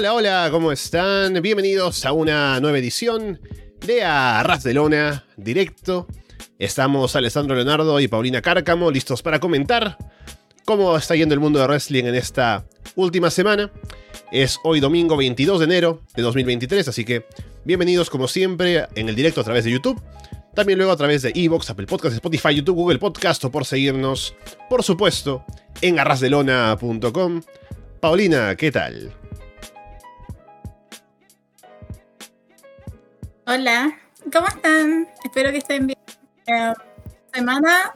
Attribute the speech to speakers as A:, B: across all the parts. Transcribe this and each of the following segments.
A: Hola, hola, ¿cómo están? Bienvenidos a una nueva edición de Arras de Lona, directo. Estamos Alessandro Leonardo y Paulina Cárcamo listos para comentar cómo está yendo el mundo de wrestling en esta última semana. Es hoy domingo 22 de enero de 2023, así que bienvenidos como siempre en el directo a través de YouTube. También luego a través de Evox, Apple Podcasts, Spotify, YouTube, Google Podcast o por seguirnos, por supuesto, en arrasdelona.com. Paulina, ¿qué tal?
B: Hola, ¿cómo están? Espero que estén bien. Eh, semana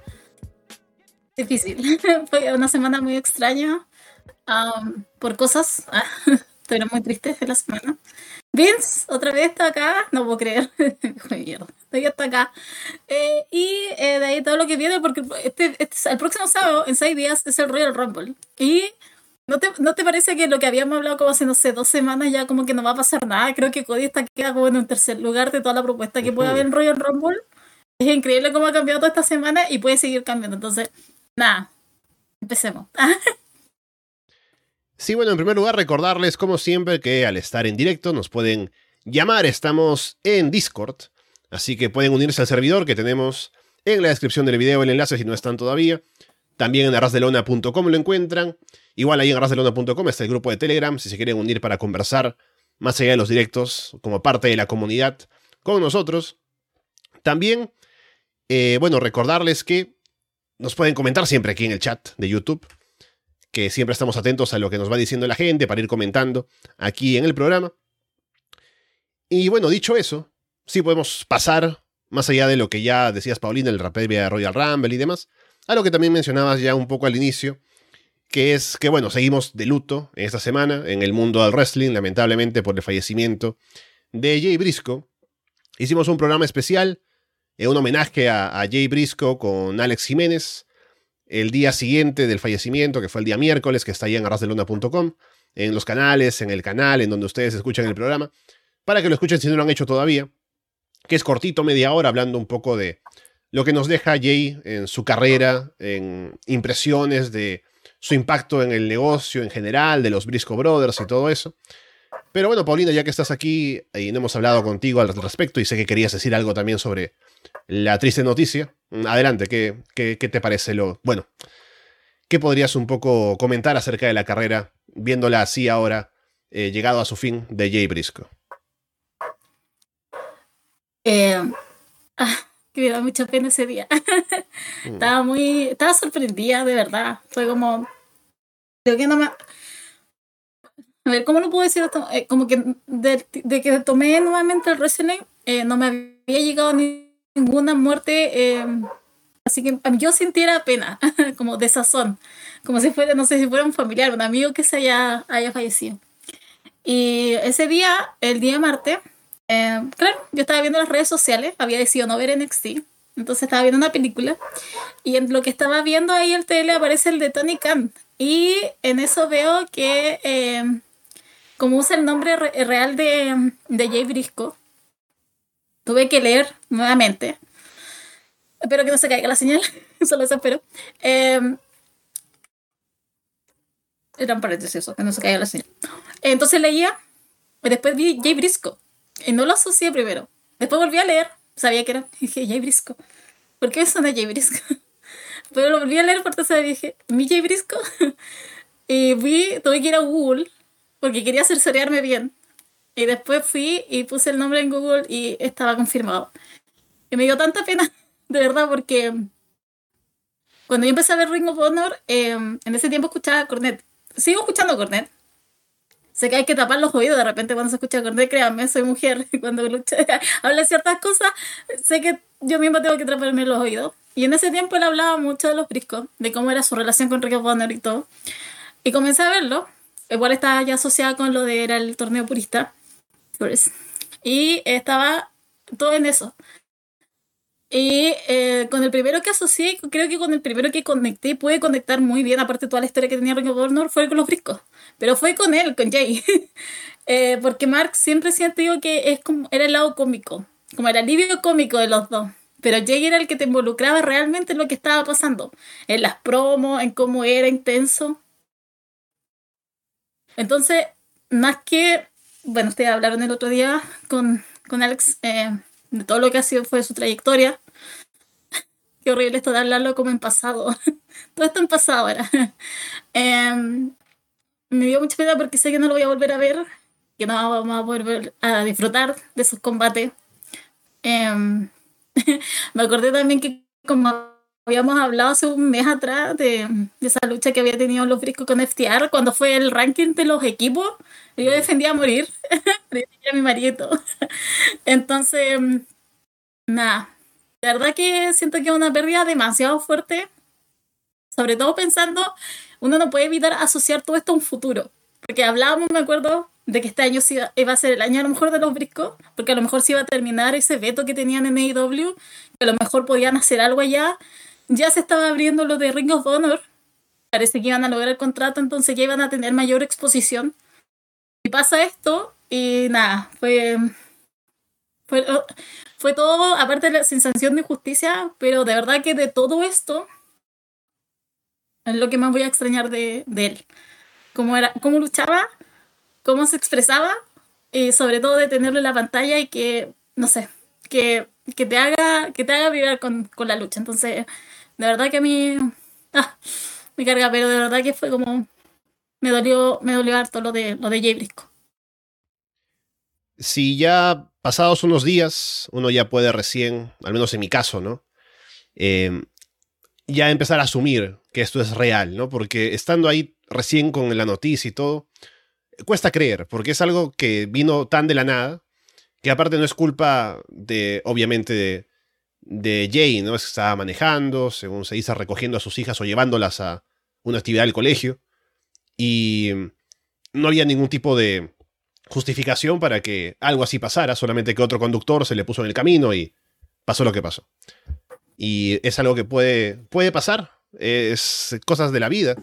B: difícil. Fue una semana muy extraña um, por cosas. Estoy muy triste de la semana. Vince, otra vez está acá. No puedo creer. mierda. Todavía está acá. Eh, y eh, de ahí todo lo que viene, porque este, este, el próximo sábado, en seis días, es el Royal Rumble. Y ¿No te, ¿No te parece que lo que habíamos hablado como hace, no sé, dos semanas ya como que no va a pasar nada? Creo que Cody está queda como en un tercer lugar de toda la propuesta que puede haber en Royal Rumble. Es increíble cómo ha cambiado toda esta semana y puede seguir cambiando. Entonces, nada, empecemos.
A: sí, bueno, en primer lugar recordarles como siempre que al estar en directo nos pueden llamar. Estamos en Discord, así que pueden unirse al servidor que tenemos en la descripción del video el enlace si no están todavía. También en arrasdelona.com lo encuentran. Igual ahí en arrasdelona.com está el grupo de Telegram si se quieren unir para conversar más allá de los directos como parte de la comunidad con nosotros. También, eh, bueno, recordarles que nos pueden comentar siempre aquí en el chat de YouTube, que siempre estamos atentos a lo que nos va diciendo la gente para ir comentando aquí en el programa. Y bueno, dicho eso, sí podemos pasar más allá de lo que ya decías, Paulina, el Rapid Royal Rumble y demás, a lo que también mencionabas ya un poco al inicio, que es que, bueno, seguimos de luto esta semana en el mundo del wrestling, lamentablemente por el fallecimiento de Jay Briscoe. Hicimos un programa especial, en un homenaje a, Jay Briscoe con Alex Jiménez, el día siguiente del fallecimiento, que fue el día miércoles, que está ahí en arrasdeluna.com, en los canales, en el canal, en donde ustedes escuchan el programa, para que lo escuchen si no lo han hecho todavía, que es cortito, media hora, hablando un poco de, lo que nos deja Jay en su carrera, en impresiones de su impacto en el negocio en general, de los Briscoe Brothers y todo eso. Pero bueno, Paulina, ya que estás aquí y no hemos hablado contigo al respecto y sé que querías decir algo también sobre la triste noticia, adelante, ¿qué, qué, te parece lo... Bueno, ¿qué podrías un poco comentar acerca de la carrera, viéndola así ahora, eh, llegado a su fin, de Jay Briscoe?
B: Eh, ah, que me da mucha pena ese día. Mm. estaba muy, estaba sorprendida, de verdad. Fue como, creo que no me... A ver, ¿cómo lo puedo decir? Eh, como que de, que tomé nuevamente el wrestling, eh, no me había llegado ninguna muerte, eh, así que yo sintiera pena, como desazón, como si fuera, no sé, si fuera un familiar, un amigo que se haya, haya fallecido. Y ese día, el día martes, eh, claro, yo estaba viendo las redes sociales, había decidido no ver NXT, entonces estaba viendo una película y en lo que estaba viendo ahí el tele aparece el de Tony Khan y en eso veo que eh, como usa el nombre real de, de Jay Briscoe, tuve que leer nuevamente. Espero que no se caiga la señal, solo eso espero. Eh, era un paréntesis eso, que no se caiga la señal. Entonces leía, y después vi Jay Briscoe. Y no lo asocié primero. Después volví a leer, sabía que era. Jay Brisco. ¿Por qué suena Jay Brisco? Pero lo volví a leer por tercera dije, ¿mi Jay Brisco? y vi, tuve que ir a Google porque quería asesorarme bien. Y después fui y puse el nombre en Google y estaba confirmado. Y me dio tanta pena, de verdad, porque cuando yo empecé a ver Ring of Honor, em, en ese tiempo escuchaba Cornet. Sigo escuchando Cornet, sé que hay que tapar los oídos de repente cuando se escucha Cornet, créanme, soy mujer cuando habla ciertas cosas, sé que yo misma tengo que taparme los oídos. Y en ese tiempo él hablaba mucho de los briscos, de cómo era su relación con Ricky Bonner y todo. Y comencé a verlo. Igual estaba ya asociada con lo de era el torneo purista. Y estaba todo en eso. Y eh, con el primero que asocié, creo que con el primero que conecté, pude conectar muy bien, aparte de toda la historia que tenía of Honor, fue con los briscos. Pero fue con él, con Jay. eh, porque Mark siempre siento que es como, era el lado cómico, como el alivio cómico de los dos. Pero Jay era el que te involucraba realmente en lo que estaba pasando, en las promos, en cómo era intenso. Entonces, más que, bueno, ustedes hablaron el otro día con, con Alex eh, de todo lo que ha sido fue su trayectoria. Qué horrible esto de hablarlo como en pasado. todo esto en pasado era. Em, me dio mucha pena porque sé que no lo voy a volver a ver, que no vamos a volver a disfrutar de sus combates. Em, me acordé también que como habíamos hablado hace un mes atrás de, esa lucha que había tenido los briscos con FTR cuando fue el ranking de los equipos. Yo defendía a morir, defendía a mi marido. Entonces, nada, la verdad que siento que es una pérdida demasiado fuerte, sobre todo pensando, uno no puede evitar asociar todo esto a un futuro, porque hablábamos, me acuerdo, de que este año iba a ser el año a lo mejor de los briscos, porque a lo mejor se iba a terminar ese veto que tenían en AEW, que a lo mejor podían hacer algo allá, ya se estaba abriendo lo de Ring of Honor. Parece que iban a lograr el contrato, entonces ya iban a tener mayor exposición. Y pasa esto, y nada, fue. Fue, fue todo, aparte de la sensación de justicia, pero de verdad que de todo esto es lo que más voy a extrañar de, él. Cómo, era, cómo luchaba, cómo se expresaba, y sobre todo de tenerlo en la pantalla y que, no sé, que, que te haga que te haga vibrar con, con la lucha. Entonces, de verdad que a mí ah, me carga, pero de verdad que fue como me dolió, me dolió harto lo de lo de Jay Brisco.
A: Si ya pasados unos días, uno ya puede recién, al menos en mi caso, ¿no? Eh, ya empezar a asumir que esto es real, ¿no? Porque estando ahí recién con la noticia y todo, cuesta creer, porque es algo que vino tan de la nada, que aparte no es culpa de, obviamente, de, Jay, ¿no? Estaba manejando, según se dice, recogiendo a sus hijas o llevándolas a una actividad del colegio. Y no había ningún tipo de justificación para que algo así pasara, solamente que otro conductor se le puso en el camino y pasó lo que pasó. Y es algo que puede, puede pasar, es cosas de la vida.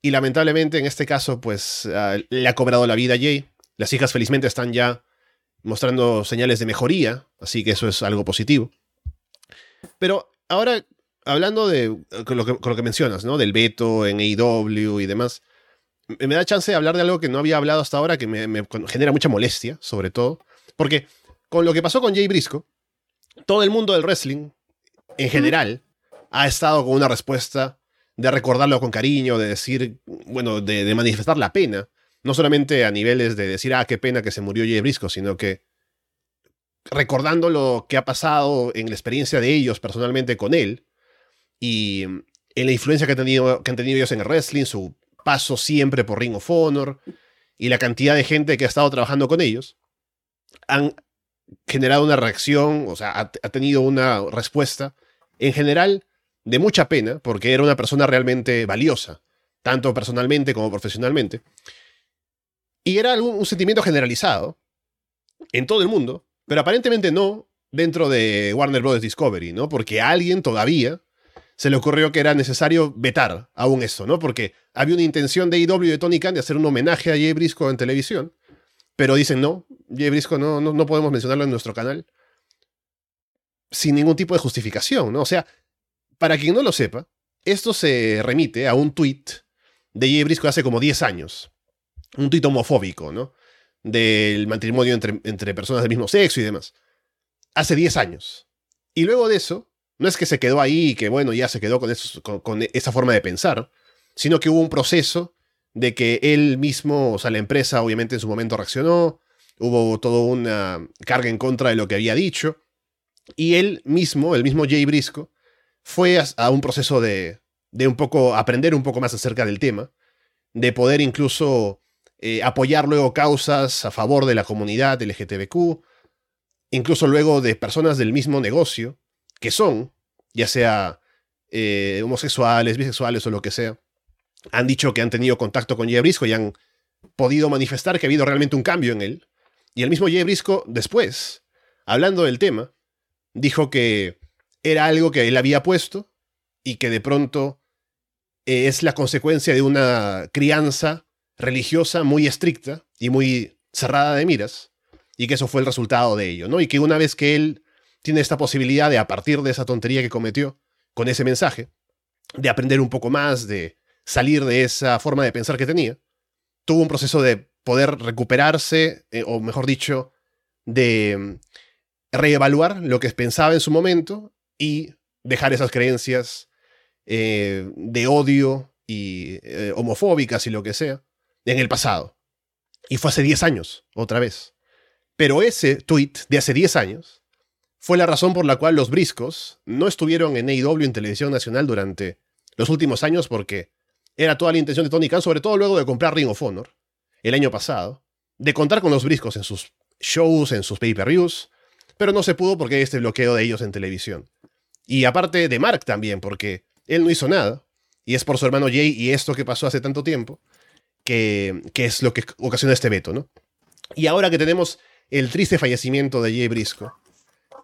A: Y lamentablemente en este caso, pues ah, le ha cobrado la vida a Jay. Las hijas felizmente están ya mostrando señales de mejoría, así que eso es algo positivo. Pero ahora, hablando de con lo, que, mencionas, ¿no? Del veto en AEW y demás, me da chance de hablar de algo que no había hablado hasta ahora, que me, genera mucha molestia, sobre todo. Porque con lo que pasó con Jay Brisco, todo el mundo del wrestling, en general, ha estado con una respuesta de recordarlo con cariño, de decir, bueno, de, manifestar la pena. No solamente a niveles de decir, ah, qué pena que se murió Jay Brisco, sino que recordando lo que ha pasado en la experiencia de ellos personalmente con él y en la influencia que han tenido ellos en el wrestling, su paso siempre por Ring of Honor y la cantidad de gente que ha estado trabajando con ellos, han generado una reacción, o sea, ha, tenido una respuesta en general de mucha pena, porque era una persona realmente valiosa, tanto personalmente como profesionalmente. Y era un sentimiento generalizado en todo el mundo, pero aparentemente no dentro de Warner Bros. Discovery, ¿no? Porque a alguien todavía se le ocurrió que era necesario vetar aún eso, ¿no? Porque había una intención de IW de Tony Khan de hacer un homenaje a Jay Briscoe en televisión, pero dicen no, Jay Briscoe no, no, no podemos mencionarlo en nuestro canal sin ningún tipo de justificación, ¿no? O sea, para quien no lo sepa, esto se remite a un tweet de Jay Briscoe hace como 10 años. Un tuit homofóbico, ¿no? del matrimonio entre, personas del mismo sexo y demás. Hace 10 años. Y luego de eso, no es que se quedó ahí y que, bueno, ya se quedó con, con, esa forma de pensar, sino que hubo un proceso de que él mismo, o sea, la empresa obviamente en su momento reaccionó, hubo toda una carga en contra de lo que había dicho, y él mismo, el mismo Jay Brisco, fue a, un proceso de, de un poco aprender un poco más acerca del tema, de poder incluso eh, apoyar luego causas a favor de la comunidad LGTBQ, incluso luego de personas del mismo negocio, que son, ya sea eh, homosexuales, bisexuales o lo que sea, han dicho que han tenido contacto con Jay y han podido manifestar que ha habido realmente un cambio en él. Y el mismo Jay Brisco, después, hablando del tema, dijo que era algo que él había puesto y que de pronto eh, es la consecuencia de una crianza religiosa muy estricta y muy cerrada de miras, y que eso fue el resultado de ello, ¿no? Y que una vez que él tiene esta posibilidad de, a partir de esa tontería que cometió, con ese mensaje, de aprender un poco más, de salir de esa forma de pensar que tenía, tuvo un proceso de poder recuperarse, eh, o mejor dicho, de mm, reevaluar lo que pensaba en su momento y dejar esas creencias eh, de odio y eh, homofóbicas y lo que sea en el pasado. Y fue hace 10 años, otra vez. Pero ese tweet de hace 10 años fue la razón por la cual los briscos no estuvieron en AEW en televisión nacional durante los últimos años porque era toda la intención de Tony Khan, sobre todo luego de comprar Ring of Honor el año pasado, de contar con los briscos en sus shows, en sus pay-per-views, pero no se pudo porque este bloqueo de ellos en televisión. Y aparte de Mark también, porque él no hizo nada, y es por su hermano Jay y esto que pasó hace tanto tiempo, que, que es lo que ocasiona este veto, ¿no? Y ahora que tenemos el triste fallecimiento de Jay Brisco,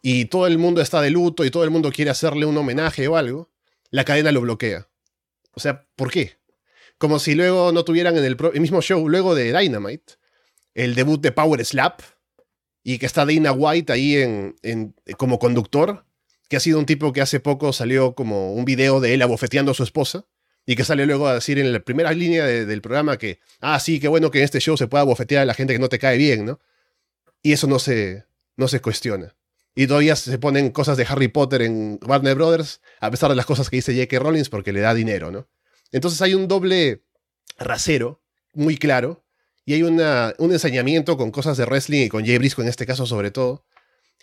A: y todo el mundo está de luto y todo el mundo quiere hacerle un homenaje o algo, la cadena lo bloquea. O sea, ¿por qué? Como si luego no tuvieran en el, mismo show, luego de Dynamite, el debut de Power Slap, y que está Dana White ahí en, como conductor, que ha sido un tipo que hace poco salió como un video de él abofeteando a su esposa, y que sale luego a decir en la primera línea del programa que, ah, sí, qué bueno que en este show se pueda abofetear a la gente que no te cae bien, ¿no? Y eso no se, no se cuestiona. Y todavía se ponen cosas de Harry Potter en Warner Brothers, a pesar de las cosas que dice J.K. Rollins, porque le da dinero, ¿no? Entonces hay un doble rasero muy claro, y hay una, un ensañamiento con cosas de wrestling y con Jay Brisco en este caso sobre todo,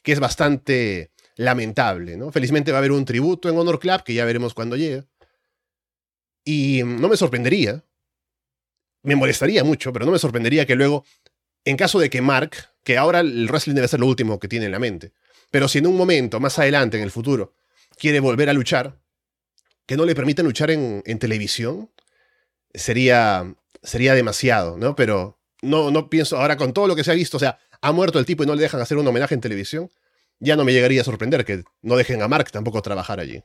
A: que es bastante lamentable, ¿no? Felizmente va a haber un tributo en Honor Club, que ya veremos cuando llegue. Y no me sorprendería, me molestaría mucho, pero no me sorprendería que luego, en caso de que Mark, que ahora el wrestling debe ser lo último que tiene en la mente, pero si en un momento, más adelante, en el futuro, quiere volver a luchar, que no le permitan luchar en, televisión, sería, sería demasiado, ¿no? Pero no, no pienso, ahora con todo lo que se ha visto, o sea, ha muerto el tipo y no le dejan hacer un homenaje en televisión, ya no me llegaría a sorprender que no dejen a Mark tampoco trabajar allí.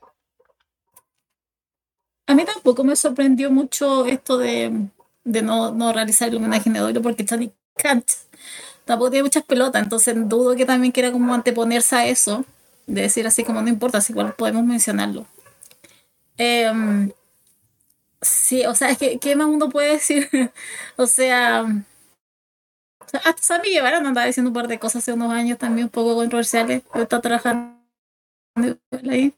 B: A mí tampoco me sorprendió mucho esto de, no, realizar el homenaje en el porque Tony Kant tampoco tiene muchas pelotas, entonces dudo que también quiera como anteponerse a eso, de decir así como no importa, así igual podemos mencionarlo. Em, sí, o sea, ¿qué, más uno puede decir? o sea, hasta Sammy Guevara andaba diciendo un par de cosas hace unos años también un poco controversiales, está trabajando ahí.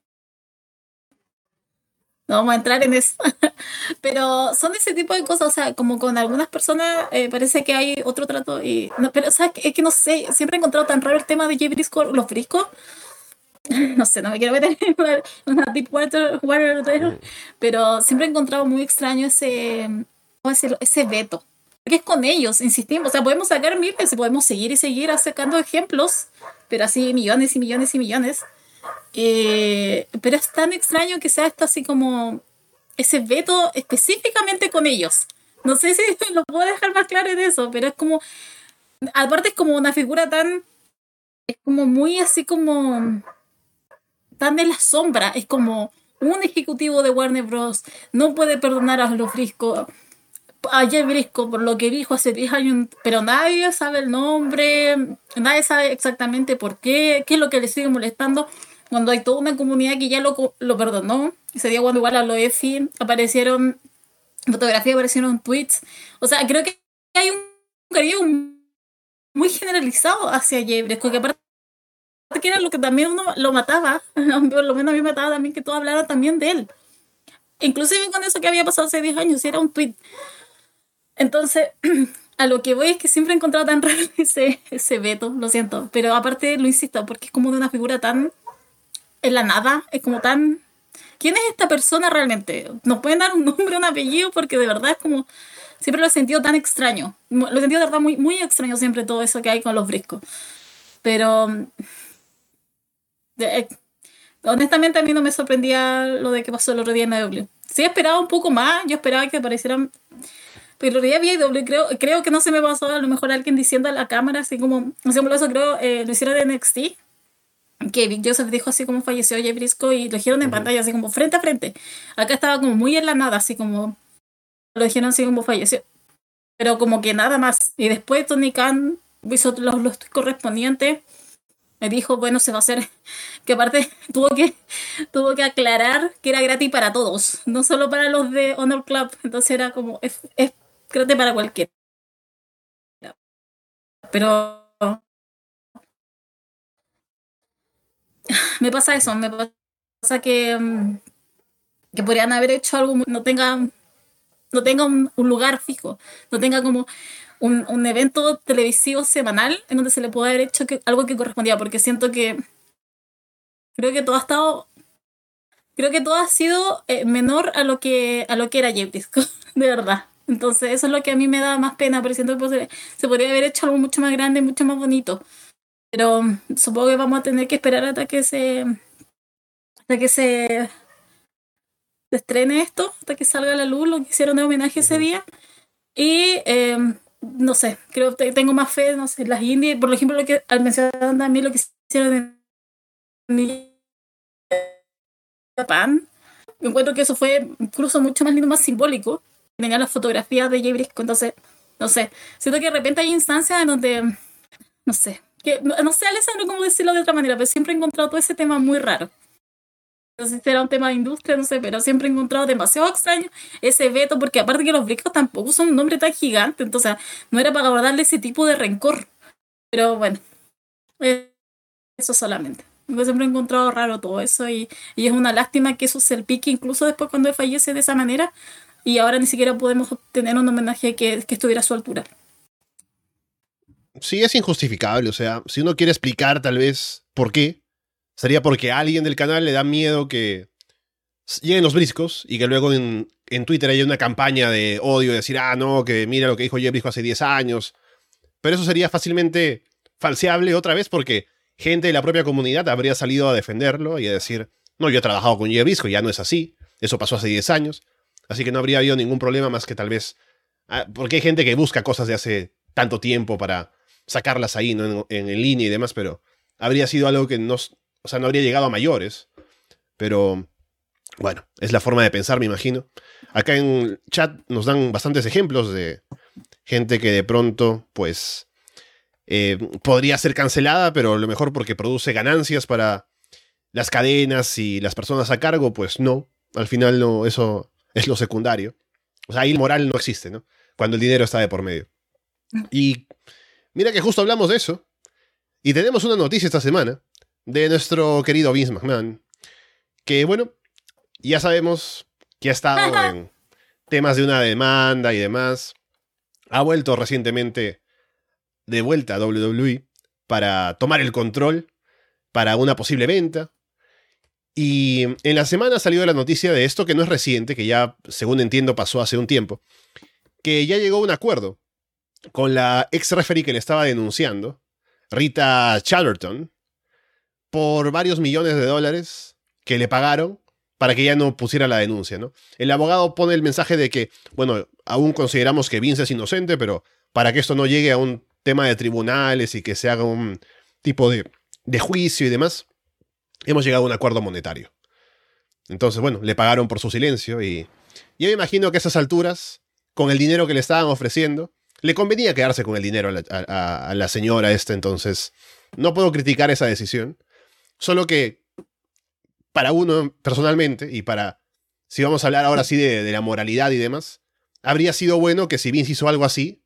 B: No vamos a entrar en eso. pero son ese tipo de cosas, o sea, como con algunas personas eh, parece que hay otro trato y... No, pero, o sea, es que no sé, siempre he encontrado tan raro el tema de Jay Briscoe, los briscos. No sé, no me quiero meter en una deep water, water pero siempre he encontrado muy extraño ese, ese veto. Porque es con ellos, insistimos. O sea, podemos sacar miles, podemos seguir y seguir sacando ejemplos, pero así millones y millones y millones eh, pero es tan extraño que sea esto así como ese veto específicamente con ellos. No sé si lo puedo dejar más claro en eso, pero es como, aparte es como una figura tan, es como muy así como, tan de la sombra, es como un ejecutivo de Warner Bros. no puede perdonar a los Brisco, a Jay Brisco por lo que dijo hace 10 años, pero nadie sabe el nombre, nadie sabe exactamente por qué, qué es lo que le sigue molestando cuando hay toda una comunidad que ya lo, lo perdonó. Ese día cuando igual a lo EFI aparecieron fotografías, aparecieron tweets. O sea, creo que hay un cariño muy generalizado hacia Jebres, porque aparte que era lo que también uno lo mataba, por lo menos a mí me mataba también que todo hablara también de él. Inclusive con eso que había pasado hace 10 años, era un tweet. Entonces, a lo que voy es que siempre he encontrado tan raro ese, veto, lo siento, pero aparte lo insisto, porque es como de una figura tan en la nada, es como tan... ¿Quién es esta persona realmente? ¿Nos pueden dar un nombre, un apellido? Porque de verdad es como... Siempre lo he sentido tan extraño. Lo he sentido de verdad muy, muy extraño siempre todo eso que hay con los briscos. Pero... Eh, honestamente a mí no me sorprendía lo de que pasó el otro día en AW. Sí esperaba un poco más, yo esperaba que aparecieran... Pero el día vi AW, creo, creo que no se me pasó a lo mejor alguien diciendo a la cámara, así como... eso creo, eh, lo hicieron de NXT que Vic Joseph dijo así como falleció Jay Briscoe y lo dijeron en pantalla así como frente a frente. Acá estaba como muy en la nada, así como lo dijeron así como falleció. Pero como que nada más. Y después Tony Khan hizo los, los correspondientes. Me dijo, bueno, se va a hacer. Que aparte tuvo que, tuvo que aclarar que era gratis para todos, no solo para los de Honor Club. Entonces era como, es, es gratis para cualquiera. Pero me pasa eso, me pasa que, mm, que podrían haber hecho algo, no tenga, no tenga un, lugar fijo, no tenga como un, un, evento televisivo semanal en donde se le pueda haber hecho algo que correspondía, porque siento que creo que todo ha estado, creo que todo ha sido eh, menor a lo que, a lo que era Disco, de verdad. Entonces eso es lo que a mí me da más pena, pero siento que se, se podría haber hecho algo mucho más grande, mucho más bonito. Pero supongo que vamos a tener que esperar hasta que se. hasta que se. se estrene esto, hasta que salga a la luz lo que hicieron de homenaje ese día. Y. Em, no sé, creo que tengo más fe, no sé, las indies, por ejemplo, lo que al mencionar también lo que hicieron en Japón, encuentro que eso fue incluso mucho más lindo, más simbólico. Tenía las fotografías de Jay Briscoe, entonces, no sé, siento que de repente hay instancias en donde, no sé, no, sé, Alessandro, cómo decirlo de otra manera, pero siempre he encontrado todo ese tema muy raro. No sé si era un tema de industria, no sé, pero siempre he encontrado demasiado extraño ese veto, porque aparte que los bricos tampoco son un nombre tan gigante, entonces no era para guardarle ese tipo de rencor. Pero bueno, eso solamente. Yo siempre he encontrado raro todo eso y, y es una lástima que eso se pique incluso después cuando él fallece de esa manera y ahora ni siquiera podemos obtener un homenaje que, que estuviera a su altura
A: sí es injustificable. O sea, si uno quiere explicar tal vez por qué, sería porque a alguien del canal le da miedo que lleguen los briscos y que luego en, Twitter haya una campaña de odio, de decir, ah, no, que mira lo que dijo Jay Brisco hace 10 años. Pero eso sería fácilmente falseable otra vez porque gente de la propia comunidad habría salido a defenderlo y a decir, no, yo he trabajado con Jay Brisco, ya no es así, eso pasó hace 10 años. Así que no habría habido ningún problema más que tal vez... Ah, porque hay gente que busca cosas de hace tanto tiempo para sacarlas ahí, ¿no? En, línea y demás, pero habría sido algo que no, o sea, no habría llegado a mayores. Pero bueno, es la forma de pensar, me imagino. Acá en chat nos dan bastantes ejemplos de gente que de pronto, pues, eh, podría ser cancelada, pero a lo mejor porque produce ganancias para las cadenas y las personas a cargo, pues no. Al final no, eso es lo secundario. O sea, ahí el moral no existe, ¿no? Cuando el dinero está de por medio. Mm. Y Mira que justo hablamos de eso. Y tenemos una noticia esta semana de nuestro querido Vince McMahon. Que bueno, ya sabemos que ha estado en temas de una demanda y demás. Ha vuelto recientemente de vuelta a WWE para tomar el control para una posible venta. Y en la semana salió la noticia de esto que no es reciente, que ya, según entiendo, pasó hace un tiempo, que ya llegó un acuerdo con la ex referee que le estaba denunciando, Rita Chatterton, por varios millones de dólares que le pagaron para que ella no pusiera la denuncia, ¿no? El abogado pone el mensaje de que, bueno, aún consideramos que Vince es inocente, pero para que esto no llegue a un tema de tribunales y que se haga un tipo de juicio y demás, hemos llegado a un acuerdo monetario. Entonces, bueno, le pagaron por su silencio y yo me imagino que a esas alturas, con el dinero que le estaban ofreciendo, le convenía quedarse con el dinero a la, señora esta, entonces no puedo criticar esa decisión. Solo que para uno personalmente y para, si vamos a hablar ahora sí de, la moralidad y demás, habría sido bueno que si Vince hizo algo así,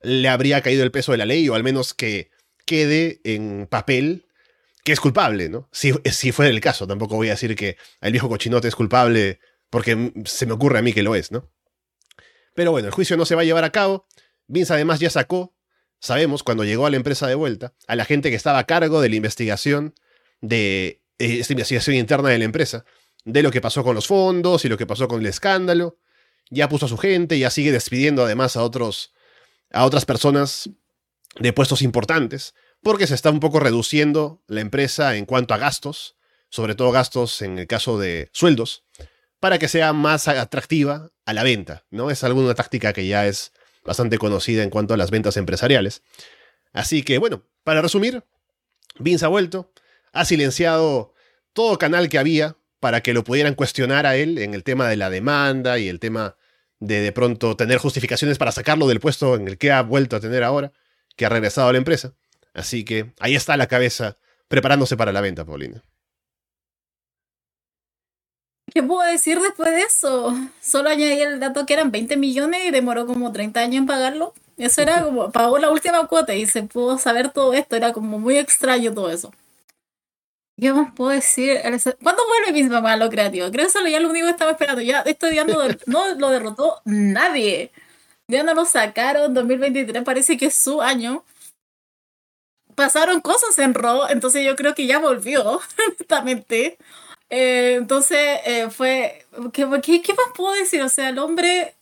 A: le habría caído el peso de la ley o al menos que quede en papel que es culpable, ¿no? Si, si fuera el caso, tampoco voy a decir que el viejo cochinote es culpable porque se me ocurre a mí que lo es, ¿no? Pero bueno, el juicio no se va a llevar a cabo. Vince además ya sacó, sabemos, cuando llegó a la empresa de vuelta, a la gente que estaba a cargo de la investigación, de eh, esta investigación interna de la empresa, de lo que pasó con los fondos y lo que pasó con el escándalo. Ya puso a su gente, ya sigue despidiendo además a otros, a otras personas de puestos importantes, porque se está un poco reduciendo la empresa en cuanto a gastos, sobre todo gastos en el caso de sueldos, para que sea más atractiva a la venta, ¿no? Es alguna táctica que ya es bastante conocida en cuanto a las ventas empresariales. Así que bueno, para resumir, Vince ha vuelto, ha silenciado todo canal que había para que lo pudieran cuestionar a él en el tema de la demanda y el tema de de pronto tener justificaciones para sacarlo del puesto en el que ha vuelto a tener ahora, que ha regresado a la empresa. Así que ahí está la cabeza preparándose para la venta, Paulina.
B: ¿Qué puedo decir después de eso? Solo añadí el dato que eran 20 millones y demoró como 30 años en pagarlo. Eso era como, pagó la última cuota y se pudo saber todo esto, era como muy extraño todo eso. ¿Qué más puedo decir? ¿Cuándo vuelve mi mamá a lo creativo? Creo que eso ya lo único que estaba esperando. Ya esto ya no, no lo derrotó nadie. Ya no lo sacaron. 2023 parece que es su año. Pasaron cosas en Raw, entonces yo creo que ya volvió, honestamente. Eh, entonces eh, fue. ¿qué, ¿qué, más puedo decir? O sea, el hombre.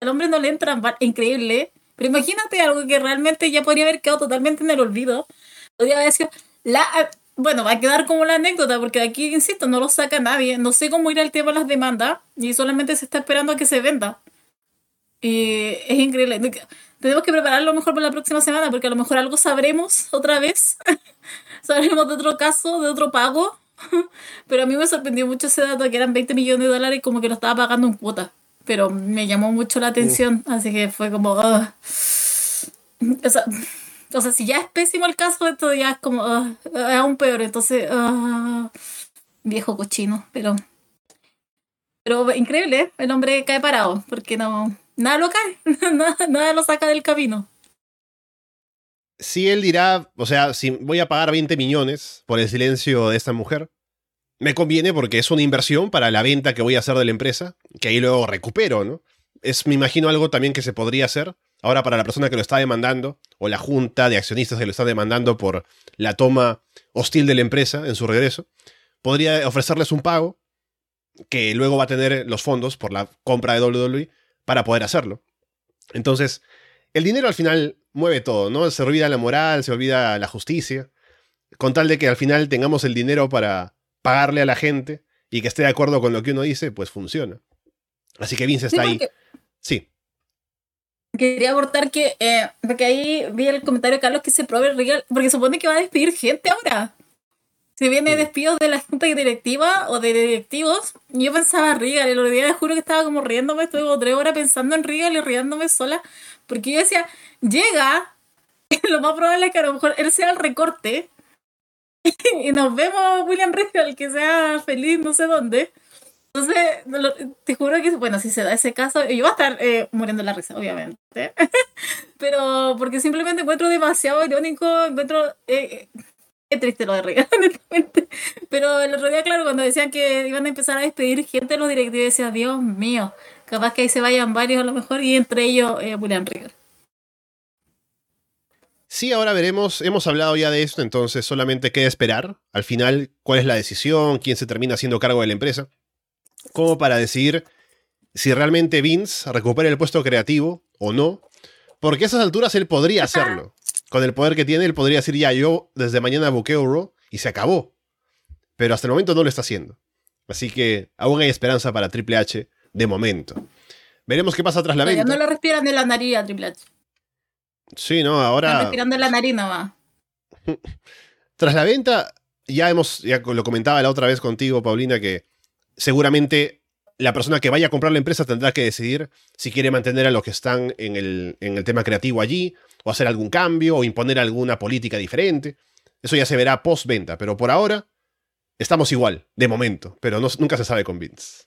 B: El hombre no le entra increíble. Pero imagínate algo que realmente ya podría haber quedado totalmente en el olvido. Podría haber sido. La, bueno, va a quedar como la anécdota, porque aquí, insisto, no lo saca nadie. No sé cómo irá el tema de las demandas y solamente se está esperando a que se venda. Y es increíble. Tenemos que prepararlo mejor para la próxima semana, porque a lo mejor algo sabremos otra vez. sabremos de otro caso, de otro pago. Pero a mí me sorprendió mucho ese dato que eran 20 millones de dólares y como que lo estaba pagando en cuota. Pero me llamó mucho la atención, así que fue como... O, sea, si ya es pésimo el caso, esto ya es como... es aún peor, entonces... viejo cochino, pero... Pero increíble, ¿eh? el hombre cae parado, porque no... Nada lo cae, nada, nada lo saca del camino
A: si él dirá, o sea, si voy a pagar 20 millones por el silencio de esta mujer, me conviene porque es una inversión para la venta que voy a hacer de la empresa, que ahí luego recupero, ¿no? Es, me imagino, algo también que se podría hacer ahora para la persona que lo está demandando, o la junta de accionistas que lo está demandando por la toma hostil de la empresa en su regreso, podría ofrecerles un pago que luego va a tener los fondos por la compra de WWE para poder hacerlo. Entonces, el dinero al final mueve todo, ¿no? Se olvida la moral, se olvida la justicia, con tal de que al final tengamos el dinero para pagarle a la gente y que esté de acuerdo con lo que uno dice, pues funciona. Así que Vince está ahí. Sí.
B: Quería abortar que, eh, porque ahí vi el comentario de Carlos que se pruebe Regal, porque supone que va a despedir gente ahora. Si viene despidos de la junta directiva o de directivos, yo pensaba Regal, el otro día juro que estaba como riéndome, estuve como tres horas pensando en Regal y riéndome sola, porque yo decía, llega, lo más probable es que a lo mejor él sea el recorte y nos vemos William Regal, que sea feliz no sé dónde. Entonces, te juro que, bueno, si se da ese caso, yo voy a estar eh, muriendo la risa, obviamente. Pero porque simplemente encuentro demasiado irónico, encuentro... Eh, es triste lo de Regal, honestamente. Pero el otro día, claro, cuando decían que iban a empezar a despedir gente, los directivos decía Dios mío, capaz que ahí se vayan varios a lo mejor, y entre ellos eh, Regal.
A: Sí, ahora veremos, hemos hablado ya de esto, entonces solamente queda esperar al final cuál es la decisión, quién se termina haciendo cargo de la empresa, como para decidir si realmente Vince recupera el puesto creativo o no, porque a esas alturas él podría hacerlo. Con el poder que tiene, él podría decir ya, yo desde mañana buqueo Raw y se acabó. Pero hasta el momento no lo está haciendo. Así que aún hay esperanza para Triple H de momento. Veremos qué pasa tras la venta.
B: no lo respiran de la nariz a Triple H.
A: Sí, no, ahora.
B: Están respirando la nariz va.
A: Tras la venta, ya hemos, ya lo comentaba la otra vez contigo, Paulina, que seguramente la persona que vaya a comprar la empresa tendrá que decidir si quiere mantener a los que están en el, en el tema creativo allí, o hacer algún cambio, o imponer alguna política diferente. Eso ya se verá post-venta, pero por ahora estamos igual, de momento, pero no, nunca se sabe con Vince.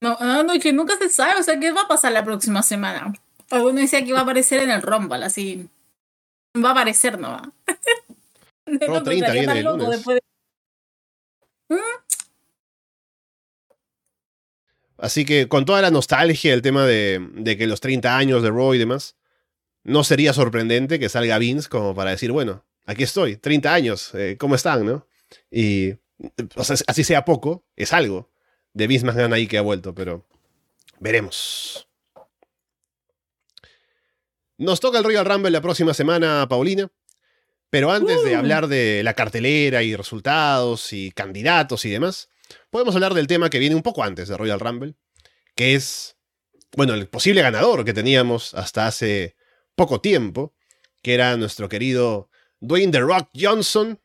B: No, no, no, que nunca se sabe, o sea, ¿qué va a pasar la próxima semana? Alguno decía que iba a aparecer en el Rumble, así. Va a aparecer, no va.
A: no, 30 viene el lunes. ¿Mm? Así que con toda la nostalgia del tema de, de, que los 30 años de Raw y demás, no sería sorprendente que salga Vince como para decir, bueno, aquí estoy, 30 años, eh, ¿cómo están, no? Y o sea, así sea poco, es algo de Vince McMahon ahí que ha vuelto, pero veremos. Nos toca el Royal Rumble la próxima semana, Paulina. Pero antes de uh. hablar de la cartelera y resultados y candidatos y demás, podemos hablar del tema que viene un poco antes de Royal Rumble, que es, bueno, el posible ganador que teníamos hasta hace poco tiempo, que era nuestro querido Dwayne The Rock Johnson,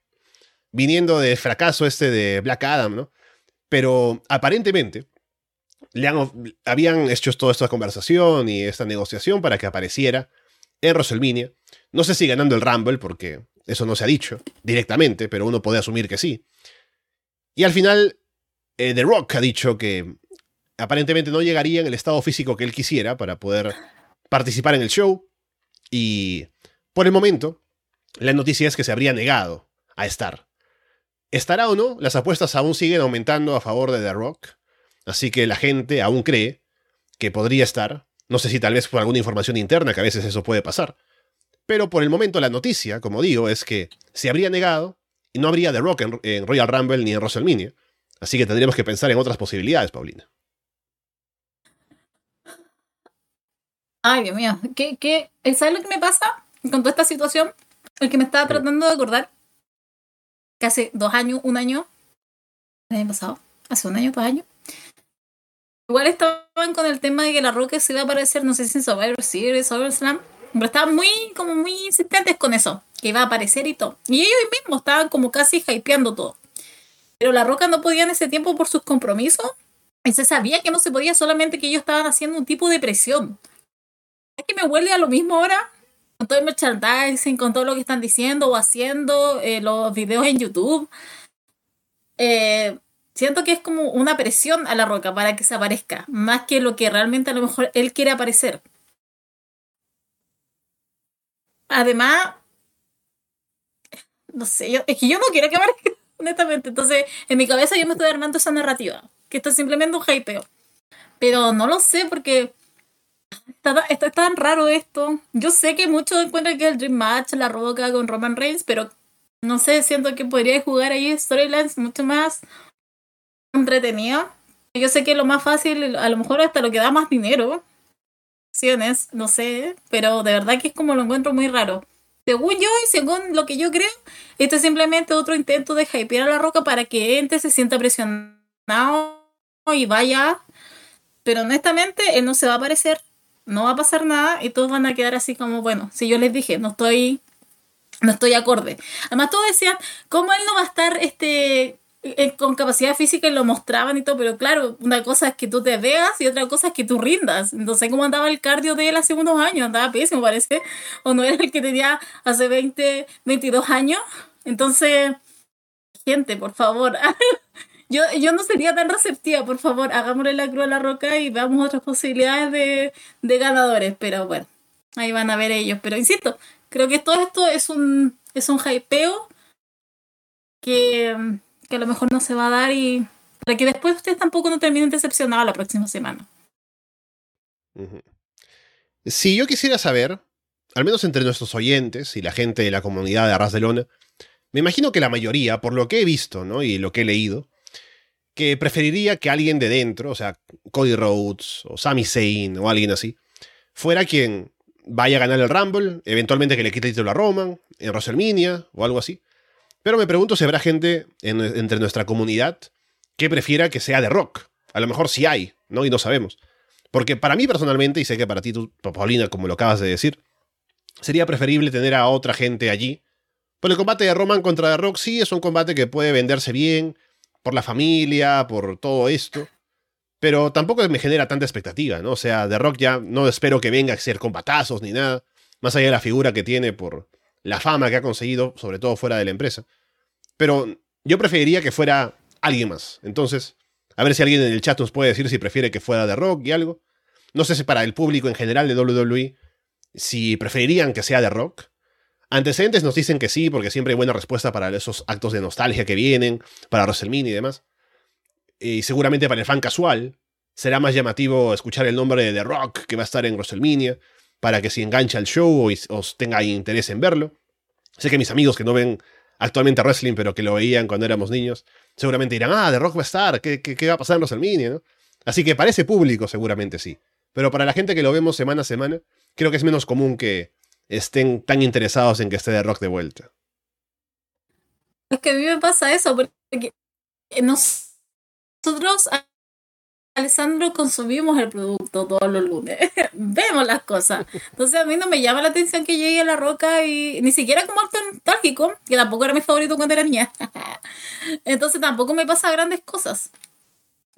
A: viniendo de fracaso este de Black Adam, ¿no? Pero aparentemente, le habían hecho toda esta conversación y esta negociación para que apareciera en WrestleMania. No sé si ganando el Rumble, porque eso no se ha dicho directamente, pero uno puede asumir que sí. Y al final, eh, The Rock ha dicho que aparentemente no llegaría en el estado físico que él quisiera para poder participar en el show. Y por el momento, la noticia es que se habría negado a estar. ¿Estará o no? Las apuestas aún siguen aumentando a favor de The Rock. Así que la gente aún cree que podría estar. No sé si tal vez por alguna información interna, que a veces eso puede pasar. Pero por el momento la noticia, como digo, es que se habría negado y no habría The Rock en, Royal Rumble ni en WrestleMania. Así que tendríamos que pensar en otras posibilidades, Paulina.
B: Ay, Dios mío. ¿Qué, qué? ¿Sabes lo que me pasa con toda esta situación? El que me estaba tratando de acordar que hace dos años, un año, el año pasado, hace un año, dos años, igual estaban con el tema de que la Roca se iba a aparecer, no sé si en Survivor Series, Slam, pero estaban muy, como muy insistentes con eso, que iba a aparecer y todo. Y ellos mismos estaban como casi hypeando todo. Pero la Roca no podía en ese tiempo por sus compromisos. Y se sabía que no se podía solamente que ellos estaban haciendo un tipo de presión. Es que me huele a lo mismo ahora con todo el merchandising, con todo lo que están diciendo o haciendo, eh, los videos en YouTube. Eh, siento que es como una presión a la roca para que se aparezca, más que lo que realmente a lo mejor él quiere aparecer. Además, no sé, es que yo no quiero que aparezca, honestamente. Entonces, en mi cabeza yo me estoy armando esa narrativa, que esto es simplemente un hypeo. Pero no lo sé porque está, está, tan raro esto. Yo sé que muchos encuentran que el Dream Match, la roca con Roman Reigns, pero no sé, siento que podría jugar ahí storylines mucho más entretenido. Yo sé que lo más fácil, a lo mejor hasta lo que da más dinero, no sé, pero de verdad que es como lo encuentro muy raro. Según yo y según lo que yo creo, esto es simplemente otro intento de hypear a la roca para que Ente se sienta presionado y vaya. Pero honestamente, él no se va a aparecer, no va a pasar nada y todos van a quedar así como, bueno, si yo les dije, no estoy, no estoy acorde. Además, todos decían, ¿cómo él no va a estar este eh, con capacidad física y lo mostraban y todo, pero claro, una cosa es que tú te veas y otra cosa es que tú rindas. Entonces, ¿cómo andaba el cardio de él hace unos años? Andaba pésimo, parece. O no era el que tenía hace 20, 22 años. Entonces, gente, por favor. yo, yo no sería tan receptiva, por favor, hagámosle la cruz a la roca y veamos otras posibilidades de, de ganadores. Pero bueno, ahí van a ver ellos. Pero insisto, creo que todo esto es un, es un hypeo que que a lo mejor no se va a dar y para que después ustedes tampoco no terminen decepcionados la próxima semana.
A: Si yo quisiera saber, al menos entre nuestros oyentes y la gente de la comunidad de Arras de Lona, me imagino que la mayoría, por lo que he visto ¿no? y lo que he leído, que preferiría que alguien de dentro, o sea, Cody Rhodes o Sami Zayn o alguien así, fuera quien vaya a ganar el Rumble, eventualmente que le quite el título a Roman, en WrestleMania o algo así. Pero me pregunto si habrá gente entre nuestra comunidad que prefiera que sea de rock. A lo mejor sí hay, ¿no? Y no sabemos. Porque para mí personalmente, y sé que para ti, tú, Paulina, como lo acabas de decir, sería preferible tener a otra gente allí. Por el combate de Roman contra The Rock sí es un combate que puede venderse bien, por la familia, por todo esto. Pero tampoco me genera tanta expectativa, ¿no? O sea, The Rock ya no espero que venga a ser combatazos ni nada. Más allá de la figura que tiene por, la fama que ha conseguido, sobre todo fuera de la empresa. Pero yo preferiría que fuera alguien más. Entonces, a ver si alguien en el chat nos puede decir si prefiere que fuera de rock y algo. No sé si para el público en general de WWE, si preferirían que sea de rock. Antecedentes nos dicen que sí, porque siempre hay buena respuesta para esos actos de nostalgia que vienen, para WrestleMania y demás. Y seguramente para el fan casual será más llamativo escuchar el nombre de The Rock que va a estar en WrestleMania para que si engancha el show o, tenga interés en verlo. Sé que mis amigos que no ven actualmente wrestling, pero que lo veían cuando éramos niños, seguramente dirán, ah, The Rock va a estar, ¿qué, qué, va a pasar en los ¿no? Así que para ese público seguramente sí. Pero para la gente que lo vemos semana a semana, creo que es menos común que estén tan interesados en que esté The Rock de vuelta.
B: Es que a mí me pasa eso, porque nosotros Alessandro consumimos el producto todos los lunes, vemos las cosas. Entonces a mí no me llama la atención que llegue a la roca y ni siquiera como acto nostálgico, que tampoco era mi favorito cuando era niña. Entonces tampoco me pasa grandes cosas.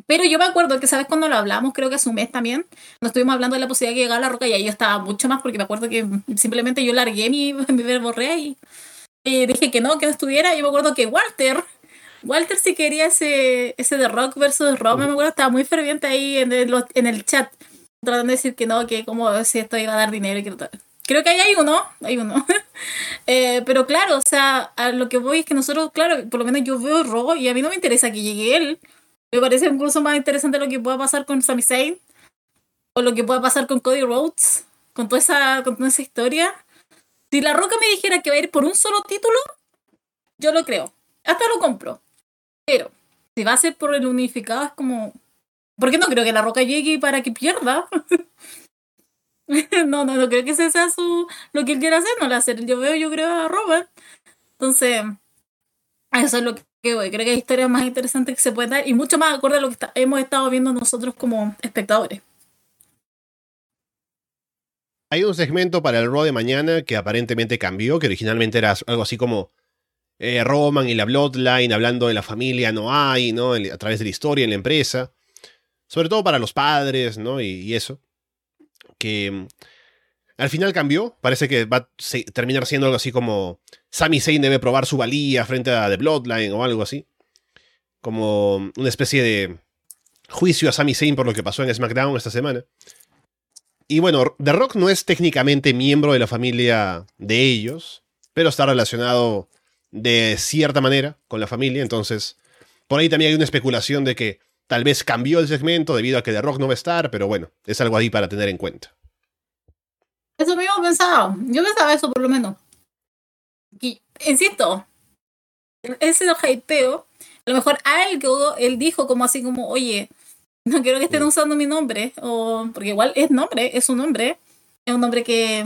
B: Pero yo me acuerdo que, ¿sabes? Cuando lo hablamos, creo que hace un mes también, nos estuvimos hablando de la posibilidad de que llegara a la roca y ahí yo estaba mucho más porque me acuerdo que simplemente yo largué mi, mi verbo y, dije que no, que no estuviera. Y me acuerdo que Walter Walter si quería ese, ese de Rock versus Roma, me acuerdo, estaba muy ferviente ahí en el, en el chat. tratando de decir que no, que como si esto iba a dar dinero y que tal. Creo que ahí hay uno, hay uno. Eh, pero claro, o sea, a lo que voy es que nosotros, claro, por lo menos yo veo Raw y a mí no me interesa que llegue él. Me parece incluso más interesante lo que pueda pasar con Sami Zayn o lo que pueda pasar con Cody Rhodes, con toda esa, con toda esa historia. Si La Roca me dijera que va a ir por un solo título, yo lo creo. Hasta lo compro. Pero si va a ser por el unificado, es como. ¿Por qué no creo que La Roca llegue para que pierda? no, no, no creo que ese sea su, lo que él quiera hacer, no lo hacer. Yo veo, yo creo a Robert. Entonces, eso es lo que voy. Creo que hay historias más interesantes que se pueden dar y mucho más acorde a lo que hemos estado viendo nosotros como espectadores.
A: Hay un segmento para el Raw de mañana que aparentemente cambió, que originalmente era algo así como eh, Roman y la Bloodline hablando de la familia no hay, ¿no? A través de la historia en la empresa. Sobre todo para los padres, ¿no? Y, eso. Que al final cambió. Parece que va a terminar siendo algo así como Sami Zayn debe probar su valía frente a The Bloodline o algo así. Como una especie de juicio a Sami Zayn por lo que pasó en SmackDown esta semana. Y bueno, The Rock no es técnicamente miembro de la familia de ellos, pero está relacionado de cierta manera con la familia, entonces por ahí también hay una especulación de que tal vez cambió el segmento debido a que The Rock no va a estar, pero bueno, es algo ahí para tener en cuenta.
B: Eso mismo pensaba, yo pensaba eso por lo menos. Y, insisto, ese hypeo, a lo mejor algo él dijo como así como, oye, no quiero que estén usando mi nombre, o porque igual es nombre, es un nombre, es un nombre que,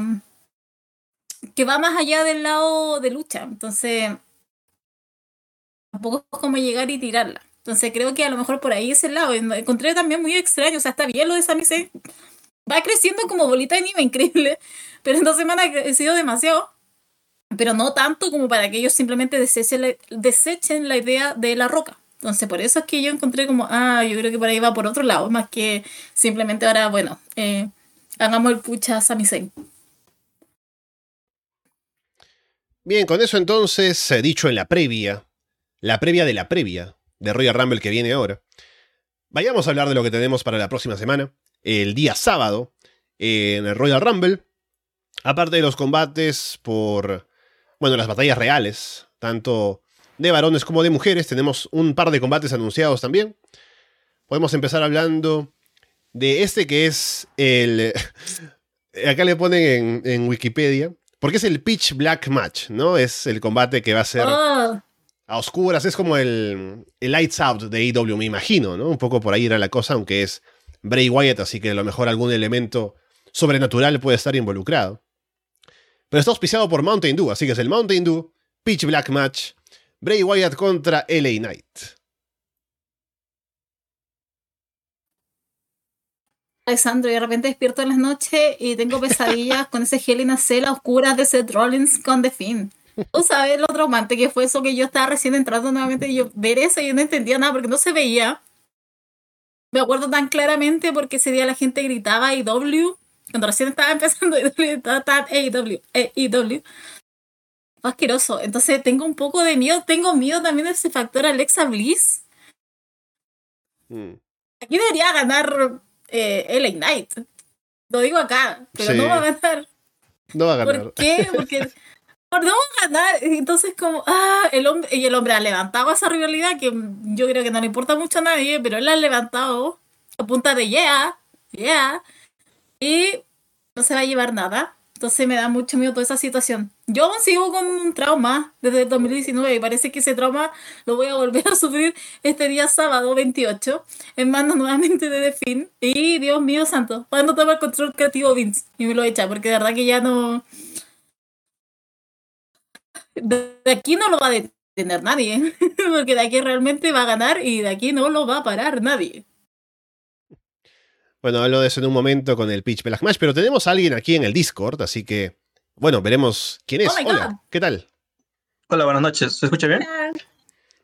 B: que va más allá del lado de lucha. Entonces, tampoco es como llegar y tirarla. Entonces creo que a lo mejor por ahí es el lado. Encontré también muy extraño. O sea, está bien lo de Sami Zayn. Va creciendo como bolita de nieve, increíble. Pero en dos semanas ha crecido demasiado. Pero no tanto como para que ellos simplemente desechen la idea de la roca. Entonces, por eso es que yo encontré como, ah, yo creo que por ahí va por otro lado, más que simplemente ahora, bueno, eh, hagamos el pucha a Sami Zayn.
A: Bien, con eso entonces, eh, dicho en la previa, la previa de la previa de Royal Rumble que viene ahora, vayamos a hablar de lo que tenemos para la próxima semana, el día sábado, en el Royal Rumble, aparte de los combates por, bueno, las batallas reales, tanto de varones como de mujeres. Tenemos un par de combates anunciados también. Podemos empezar hablando de este que es el... Acá le ponen en, Wikipedia, porque es el Pitch Black Match, ¿no? Es el combate que va a ser ah. a oscuras, es como el, el Lights Out de AEW, me imagino, ¿no? Un poco por ahí era la cosa, aunque es Bray Wyatt, así que a lo mejor algún elemento sobrenatural puede estar involucrado. Pero está auspiciado por Mountain Dew, así que es el Mountain Dew Pitch Black Match Bray Wyatt contra LA Knight.
B: Alessandro, y de repente despierto en las noches y tengo pesadillas con ese gel en cela oscura de Seth Rollins con The Finn. Tú sabes lo traumante que fue eso que yo estaba recién entrando nuevamente y yo ver eso y yo no entendía nada porque no se veía. Me acuerdo tan claramente porque ese día la gente gritaba IW. Cuando recién estaba empezando IW, estaba AEW, AEW asqueroso. Entonces tengo un poco de miedo. Tengo miedo también de ese factor Alexa Bliss. Mm. Aquí debería ganar eh, LA Knight. Lo digo acá, pero no va a ganar.
A: No va a ganar.
B: ¿Por qué? Porque a ganar. Entonces, como, ah, el hombre, y el hombre ha levantado esa rivalidad que yo creo que no le importa mucho a nadie, pero él la ha levantado a punta de yeah, yeah, y no se va a llevar nada. Entonces me da mucho miedo toda esa situación. Yo sigo con un trauma desde 2019 y parece que ese trauma lo voy a volver a sufrir este día sábado 28 en manos nuevamente de The. Y Dios mío santo, cuando toma el control creativo Vince y me lo echa porque de verdad que ya no... De aquí no lo va a detener nadie, porque de aquí realmente va a ganar y de aquí no lo va a parar nadie.
A: Bueno, hablo de eso en un momento con el Pitch Black Match, pero tenemos a alguien aquí en el Discord, así que, bueno, veremos quién es. Oh Hola, ¿qué tal?
C: Hola, buenas noches. ¿Se escucha bien?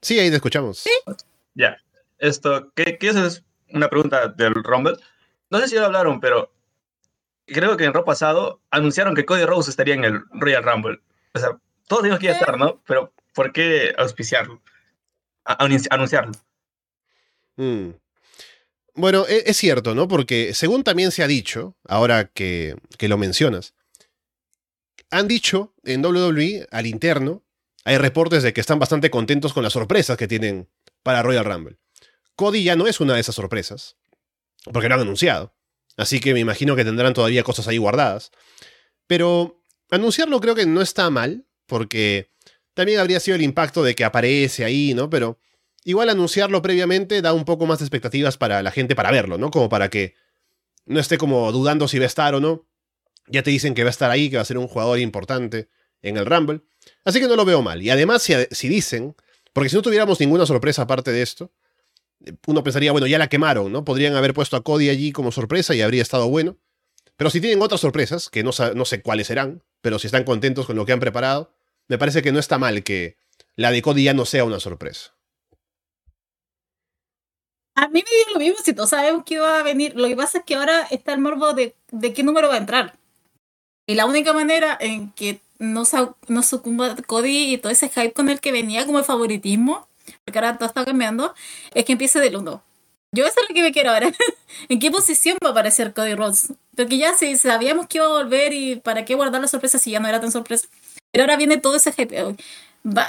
A: Sí, ahí te escuchamos. ¿Sí?
C: Ya. Esto, ¿qué, qué es una pregunta del Rumble? No sé si ya hablaron, pero creo que en el pasado anunciaron que Cody Rose estaría en el Royal Rumble. O sea, todos teníamos que estar, ¿no? Pero ¿por qué auspiciarlo? anunciarlo.
A: Mm. Bueno, e- es, cierto, ¿no? Porque según también se ha dicho, ahora que, que lo mencionas, han dicho en WWE al interno, hay reportes de que están bastante contentos con las sorpresas que tienen para Royal Rumble. Cody ya no es una de esas sorpresas, porque lo han anunciado. Así que me imagino que tendrán todavía cosas ahí guardadas. Pero anunciarlo creo que no está mal, porque también habría sido el impacto de que aparece ahí, ¿no? Pero igual anunciarlo previamente da un poco más de expectativas para la gente para verlo, ¿no? Como para que no esté como dudando si va a estar o no. Ya te dicen que va a estar ahí, que va a ser un jugador importante en el Rumble. Así que no lo veo mal. Y además, si, si dicen, porque si no tuviéramos ninguna sorpresa aparte de esto, uno pensaría, bueno, ya la quemaron, ¿no? Podrían haber puesto a Cody allí como sorpresa y habría estado bueno. Pero si tienen otras sorpresas, que no, no sé cuáles serán, pero si están contentos con lo que han preparado, me parece que no está mal que la de Cody ya no sea una sorpresa.
B: A mí me dio lo mismo si todos sabemos que iba a venir. Lo que pasa es que ahora está el morbo de, de qué número va a entrar. Y la única manera en que no, no sucumba Cody y todo ese hype con el que venía como el favoritismo, porque ahora todo está cambiando, es que empiece del 1. Yo eso es lo que me quiero ahora. ¿En qué posición va a aparecer Cody Rhodes? Porque ya si sabíamos que iba a volver y para qué guardar la sorpresa si ya no era tan sorpresa. Pero ahora viene todo ese hype.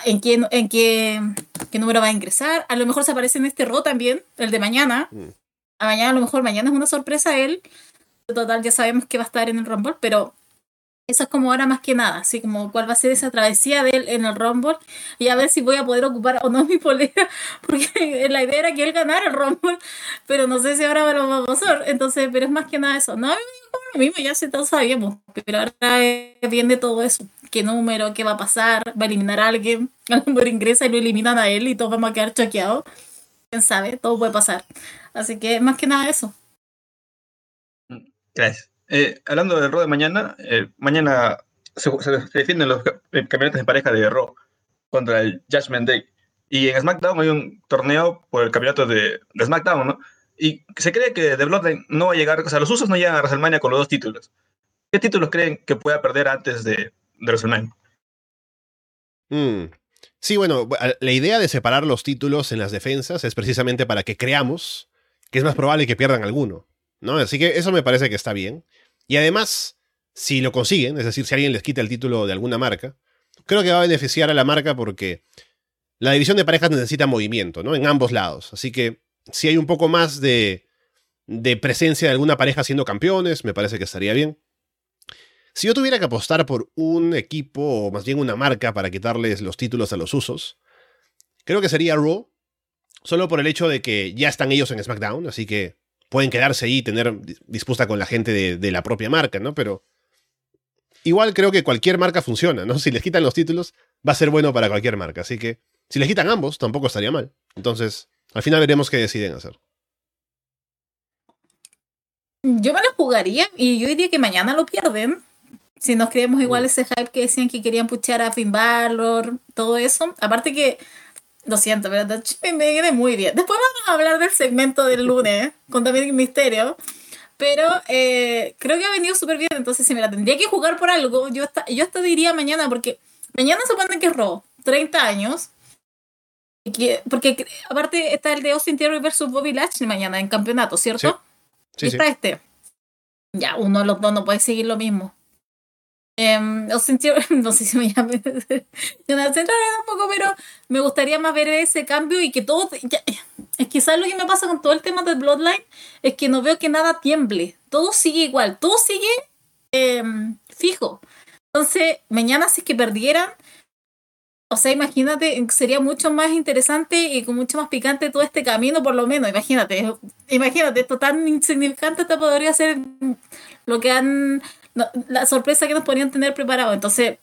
B: ¿En qué, en qué, qué número va a ingresar? A lo mejor se aparece en este Raw también, el de mañana. Mm. A mañana, a lo mejor mañana es una sorpresa él. Total, ya sabemos que va a estar en el Rumble, pero eso es como ahora más que nada, así como cuál va a ser esa travesía de él en el Rumble y a ver si voy a poder ocupar o no mi polera, porque la idea era que él ganara el Rumble, pero no sé si ahora lo va a pasar, entonces, pero es más que nada eso. No, como lo mismo, ya si todos sabíamos, pero ahora viene todo eso, qué número, qué va a pasar, va a eliminar a alguien, lo mejor ingresa y lo eliminan a él y todos vamos a quedar choqueados, quién sabe, todo puede pasar. Así que más que nada eso.
C: Gracias. Eh, hablando del Raw de mañana, eh, mañana se, defienden los eh, campeonatos de pareja de Raw contra el Judgment Day. Y en SmackDown hay un torneo por el campeonato de, SmackDown, ¿no? Y se cree que The Bloodline no va a llegar, o sea, los usos no llegan a WrestleMania con los dos títulos. ¿Qué títulos creen que pueda perder antes de, de WrestleMania?
A: Mm. Sí, bueno, la idea de separar los títulos en las defensas es precisamente para que creamos que es más probable que pierdan alguno. ¿no? Así que eso me parece que está bien. Y además, si lo consiguen, es decir, si alguien les quita el título de alguna marca, creo que va a beneficiar a la marca porque la división de parejas necesita movimiento, ¿no? En ambos lados. Así que si hay un poco más de, de presencia de alguna pareja siendo campeones, me parece que estaría bien. Si yo tuviera que apostar por un equipo, o más bien una marca, para quitarles los títulos a los usos, creo que sería Raw, solo por el hecho de que ya están ellos en SmackDown, así que pueden quedarse ahí y tener disputa con la gente de, la propia marca, ¿no? Pero igual creo que cualquier marca funciona, ¿no? Si les quitan los títulos, va a ser bueno para cualquier marca. Así que si les quitan ambos, tampoco estaría mal. Entonces, al final veremos qué deciden hacer.
B: Yo me lo jugaría y yo diría que mañana lo pierden. Si nos creemos igual mm. ese hype que decían que querían puchar a Finn Balor, todo eso. Aparte que lo siento, pero me viene muy bien. Después vamos a hablar del segmento del lunes con también Misterio. Pero eh, creo que ha venido súper bien. Entonces, si me la tendría que jugar por algo, yo hasta, yo hasta diría mañana, porque mañana se supone que es Raw, 30 años. Que, porque aparte está el de Austin Theory versus Bobby Lashley mañana en campeonato, ¿cierto? Sí. y está este. Ya, uno de los dos no puede seguir lo mismo. Eh, no sé si me llame un poco, pero me gustaría más ver ese cambio y que todo. es que sabes lo que me pasa con todo el tema del Bloodline, es que no veo que nada tiemble. Todo sigue igual, todo sigue em, fijo. Entonces, mañana si es que perdieran, o sea, imagínate, sería mucho más interesante y con mucho más picante todo este camino, por lo menos. Imagínate, imagínate, esto tan insignificante esto podría ser lo que han la sorpresa que nos podrían tener preparado. Entonces,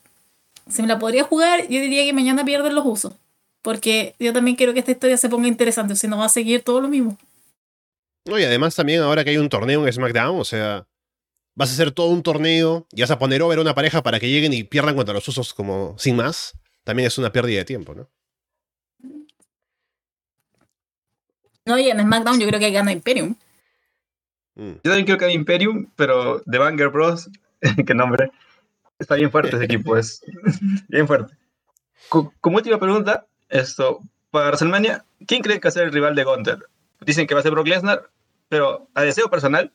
B: si me la podría jugar, yo diría que mañana pierden los usos. Porque yo también quiero que esta historia se ponga interesante, o si no va a seguir todo lo mismo.
A: No, y además también ahora que hay un torneo en SmackDown, o sea, vas a hacer todo un torneo y vas a poner over a una pareja para que lleguen y pierdan contra los usos como sin más, también es una pérdida de tiempo, ¿no?
B: No, y en SmackDown yo creo que gana Imperium.
C: Mm. Yo también creo que hay Imperium, pero The Banger Bros, qué nombre, está bien fuerte ese equipo, es bien fuerte. Como última pregunta, esto, para WrestleMania, ¿quién cree que va a ser el rival de Gunther? Dicen que va a ser Brock Lesnar, pero a deseo personal,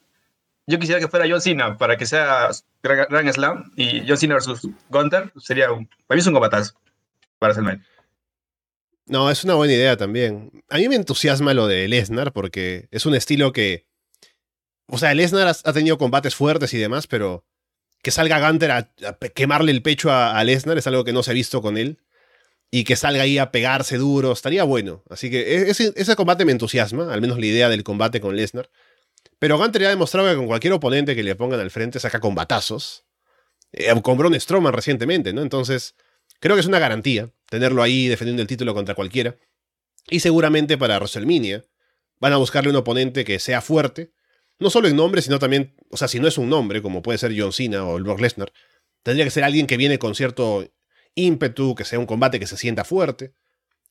C: yo quisiera que fuera John Cena para que sea Grand Slam y John Cena versus Gunter sería un, para mí es un combatazo para WrestleMania.
A: No, es una buena idea también. A mí me entusiasma lo de Lesnar porque es un estilo que. O sea, Lesnar ha tenido combates fuertes y demás, pero que salga Gunter a, quemarle el pecho a, Lesnar es algo que no se ha visto con él. Y que salga ahí a pegarse duro, estaría bueno. Así que e, ese, ese combate me entusiasma, al menos la idea del combate con Lesnar. Pero Gunter ya ha demostrado que con cualquier oponente que le pongan al frente saca combatazos. Eh, con Braun Strowman recientemente, ¿no? Entonces, creo que es una garantía tenerlo ahí defendiendo el título contra cualquiera. Y seguramente para WrestleMania van a buscarle un oponente que sea fuerte, no solo en nombre, sino también, o sea, si no es un nombre, como puede ser John Cena o el Brock Lesnar, tendría que ser alguien que viene con cierto ímpetu, que sea un combate que se sienta fuerte.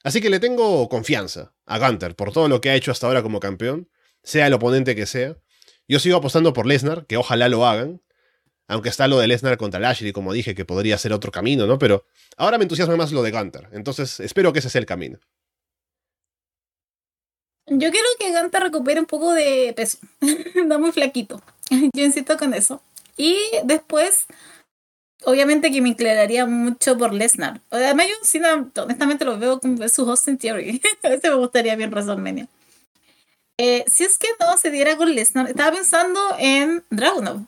A: Así que le tengo confianza a Gunter por todo lo que ha hecho hasta ahora como campeón, sea el oponente que sea. Yo sigo apostando por Lesnar, que ojalá lo hagan, aunque está lo de Lesnar contra Lashley, como dije, que podría ser otro camino, ¿no? Pero ahora me entusiasma más lo de Gunter. Entonces espero que ese sea el camino.
B: Yo quiero que Gunter recupere un poco de peso. Está muy flaquito. Yo insisto con eso. Y después, obviamente que me inclinaría mucho por Lesnar. Además, yo sí, honestamente lo veo como su Austin Theory. A veces me gustaría bien WrestleMania. Eh, si es que no se diera con Lesnar, estaba pensando en Dragunov